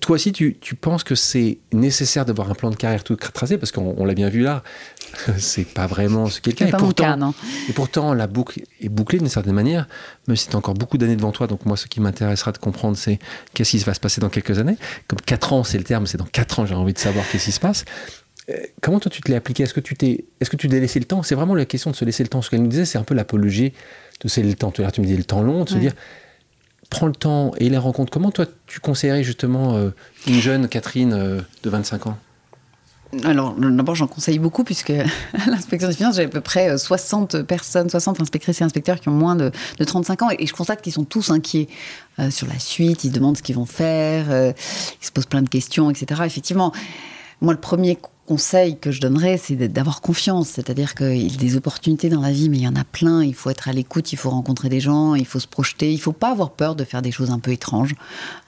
Toi aussi, tu, tu penses que c'est nécessaire d'avoir un plan de carrière tout tracé? Parce qu'on l'a bien vu là, <laughs> c'est pas vraiment ce qu'est le cas. Et pourtant, et pourtant, la boucle est bouclée d'une certaine manière, mais c'est encore beaucoup d'années devant toi. Donc, moi, ce qui m'intéressera de comprendre, c'est qu'est-ce qui va se passer dans quelques années. Comme 4 ans, c'est le terme, c'est dans 4 ans, j'ai envie de savoir qu'est-ce qui se passe. Euh, comment toi, tu te l'es appliqué? Est-ce que tu t'es est-ce que tu t'es laissé le temps? C'est vraiment la question de se laisser le temps. Ce qu'elle nous disait, c'est un peu l'apologie de se laisser le temps. Tu, tu me dis le temps long, de se dire prends le temps et les rencontres. Comment toi, tu conseillerais justement euh, une jeune Catherine euh, de 25 ans? Alors, d'abord, j'en conseille beaucoup, puisque <laughs> à l'inspection des finances, j'ai à peu près 60 euh, personnes, 60 inspectrices et inspecteurs qui ont moins de, 35 ans, et je constate qu'ils sont tous inquiets sur la suite, ils se demandent ce qu'ils vont faire, ils se posent plein de questions, etc. Effectivement, moi, le premier conseil que je donnerais, c'est d'avoir confiance. C'est-à-dire qu'il y a des opportunités dans la vie, mais il y en a plein. Il faut être à l'écoute, il faut rencontrer des gens, il faut se projeter. Il ne faut pas avoir peur de faire des choses un peu étranges.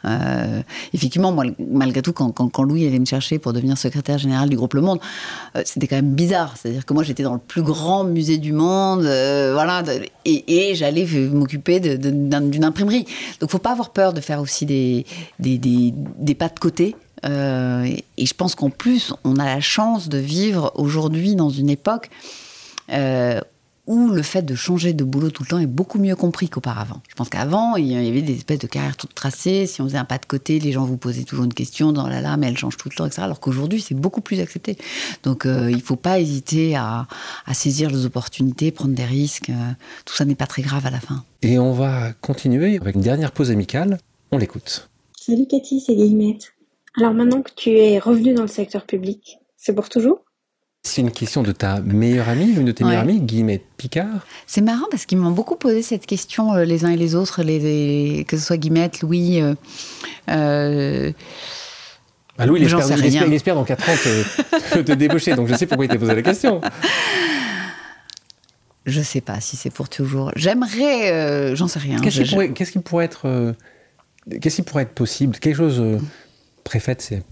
Euh, effectivement, moi, malgré tout, quand, Louis allait me chercher pour devenir secrétaire général du groupe Le Monde, euh, c'était quand même bizarre. C'est-à-dire que moi, j'étais dans le plus grand musée du monde, euh, voilà, et, j'allais m'occuper d'une imprimerie. Donc, il ne faut pas avoir peur de faire aussi des pas de côté. Euh, et je pense qu'en plus, on a la chance de vivre aujourd'hui dans une époque euh, où le fait de changer de boulot tout le temps est beaucoup mieux compris qu'auparavant. Je pense qu'avant, il y avait des espèces de carrières toutes tracées. Si on faisait un pas de côté, les gens vous posaient toujours une question dans la lame, elle change tout le temps, etc. Alors qu'aujourd'hui, c'est beaucoup plus accepté. Donc, euh, il ne faut pas hésiter à, saisir les opportunités, prendre des risques. Euh, tout ça n'est pas très grave à la fin. Et on va continuer avec une dernière pause amicale. On l'écoute. Salut Cathy, c'est Guillemette. Alors maintenant que tu es revenu dans le secteur public, c'est pour toujours? C'est une question de ta meilleure amie, une de tes meilleures amies, Guillemette Picard? C'est marrant parce qu'ils m'ont beaucoup posé cette question euh, les uns et les autres, les, que ce soit Guillemette, Louis. Euh, euh ah, Louis, il espère, il, espère, dans 4 ans te, te débaucher, donc je sais pourquoi il t'a posé la question. <laughs> Je sais pas si c'est pour toujours. J'aimerais, euh, j'en sais rien. Qu'est-ce qui, pourrait être, qu'est-ce qui pourrait être possible? Quelque chose préfète, c'est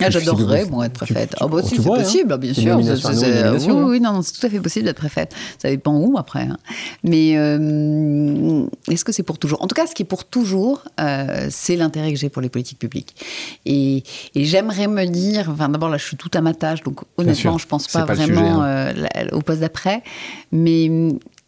ah, J'adorerais, moi, être préfète. Ah, bah, si, c'est possible, hein. bien sûr. oui, oui, non, c'est tout à fait possible d'être préfète. Ça dépend où, après. Hein. Mais euh, est-ce que c'est pour toujours? En tout cas, ce qui est pour toujours, euh, c'est l'intérêt que j'ai pour les politiques publiques. Et, j'aimerais me dire, enfin, d'abord, là, je suis tout à ma tâche, donc honnêtement, je ne pense pas, vraiment hein. euh, au poste d'après. Mais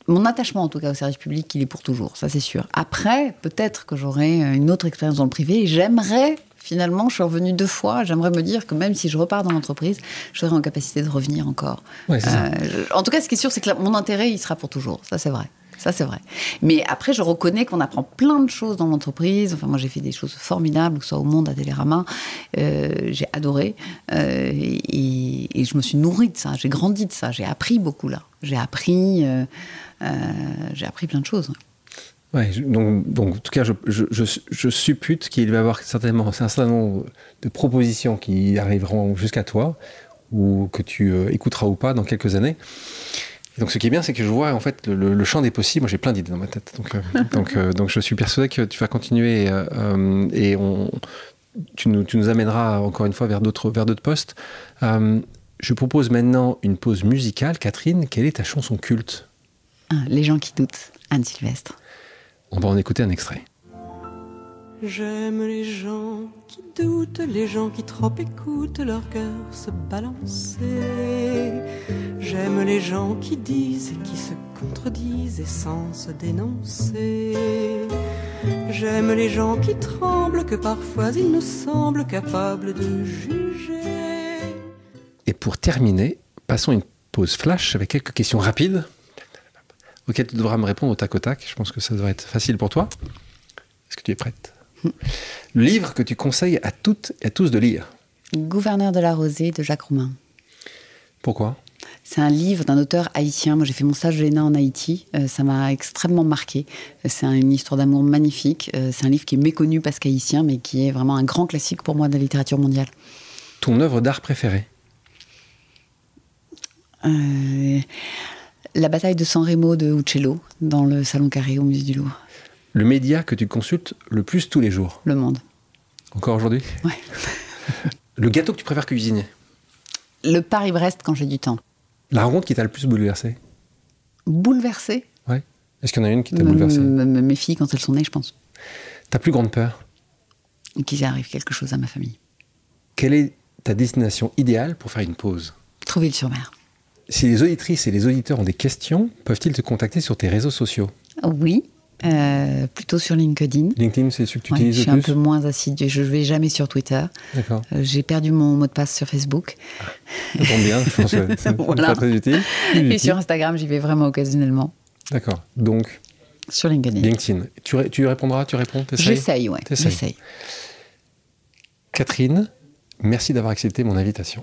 mon attachement, en tout cas, au service public, il est pour toujours, ça c'est sûr. Après, peut-être que j'aurai une autre expérience dans le privé et j'aimerais finalement, je suis revenue deux fois. J'aimerais me dire que même si je repars dans l'entreprise, je serai en capacité de revenir encore. Euh, en tout cas, ce qui est sûr, c'est que mon intérêt, il sera pour toujours. Ça, c'est vrai. Ça, c'est vrai. Mais après, je reconnais qu'on apprend plein de choses dans l'entreprise. Enfin, moi, j'ai fait des choses formidables, que ce soit au Monde, à Télérama. Euh, j'ai adoré. Euh, et, je me suis nourrie de ça. J'ai grandi de ça. J'ai appris beaucoup là. J'ai appris, j'ai appris plein de choses. Ouais, donc, donc, en tout cas, je, je, je, suppute qu'il va y avoir certainement un certain nombre de propositions qui arriveront jusqu'à toi, ou que tu euh, écouteras ou pas dans quelques années. donc, ce qui est bien, c'est que je vois en fait le, champ des possibles. Moi, j'ai plein d'idées dans ma tête. Donc, euh, <laughs> donc, euh, donc, je suis persuadé que tu vas continuer et on, tu, nous, tu nous amèneras encore une fois vers d'autres, vers d'autres postes. je propose maintenant une pause musicale. Catherine, quelle est ta chanson culte? Ah, Les gens qui doutent, Anne Sylvestre. On va en écouter un extrait. J'aime les gens qui doutent, les gens qui trop écoutent leur cœur se balancer. J'aime les gens qui disent et qui se contredisent et sans se dénoncer. J'aime les gens qui tremblent, que parfois ils nous semblent capables de juger. Et pour terminer, passons une pause flash avec quelques questions rapides auquel tu devras me répondre au tac au tac. Je pense que ça devrait être facile pour toi. Est-ce que tu es prête? Le livre que tu conseilles à toutes et à tous de lire Gouverneur de la Rosée de Jacques Roumain. Pourquoi? C'est un livre d'un auteur haïtien. Moi, j'ai fait mon stage de l'ENA en Haïti. Euh, ça m'a extrêmement marqué. C'est une histoire d'amour magnifique. Euh, c'est un livre qui est méconnu parce qu'haïtien, mais qui est vraiment un grand classique pour moi de la littérature mondiale. Ton œuvre d'art préférée? Euh, la bataille de San Remo de Uccello, dans le Salon Carré au Musée du Louvre. Le média que tu consultes le plus tous les jours Le Monde. Encore aujourd'hui Ouais. <laughs> le gâteau que tu préfères cuisiner Le Paris-Brest quand j'ai du temps. La rencontre qui t'a le plus bouleversé Bouleversé Ouais. Est-ce qu'il y en a une qui t'a bouleversé Mes filles quand elles sont nées, je pense. Ta plus grande peur Qu'il arrive quelque chose à ma famille. Quelle est ta destination idéale pour faire une pause? Trouville-sur-Mer. Si les auditrices et les auditeurs ont des questions, peuvent-ils te contacter sur tes réseaux sociaux Oui, euh, plutôt sur LinkedIn. LinkedIn, c'est celui que tu utilises le plus Je suis un peu moins assidu. Je ne vais jamais sur Twitter. D'accord. Euh, j'ai perdu mon mot de passe sur Facebook. ça tombe bien, je pense que <laughs> c'est pas très utile. Et sur Instagram, j'y vais vraiment occasionnellement. D'accord. Donc Sur LinkedIn. LinkedIn. Tu, tu répondras Tu réponds J'essaye, oui. J'essaye. Catherine, merci d'avoir accepté mon invitation.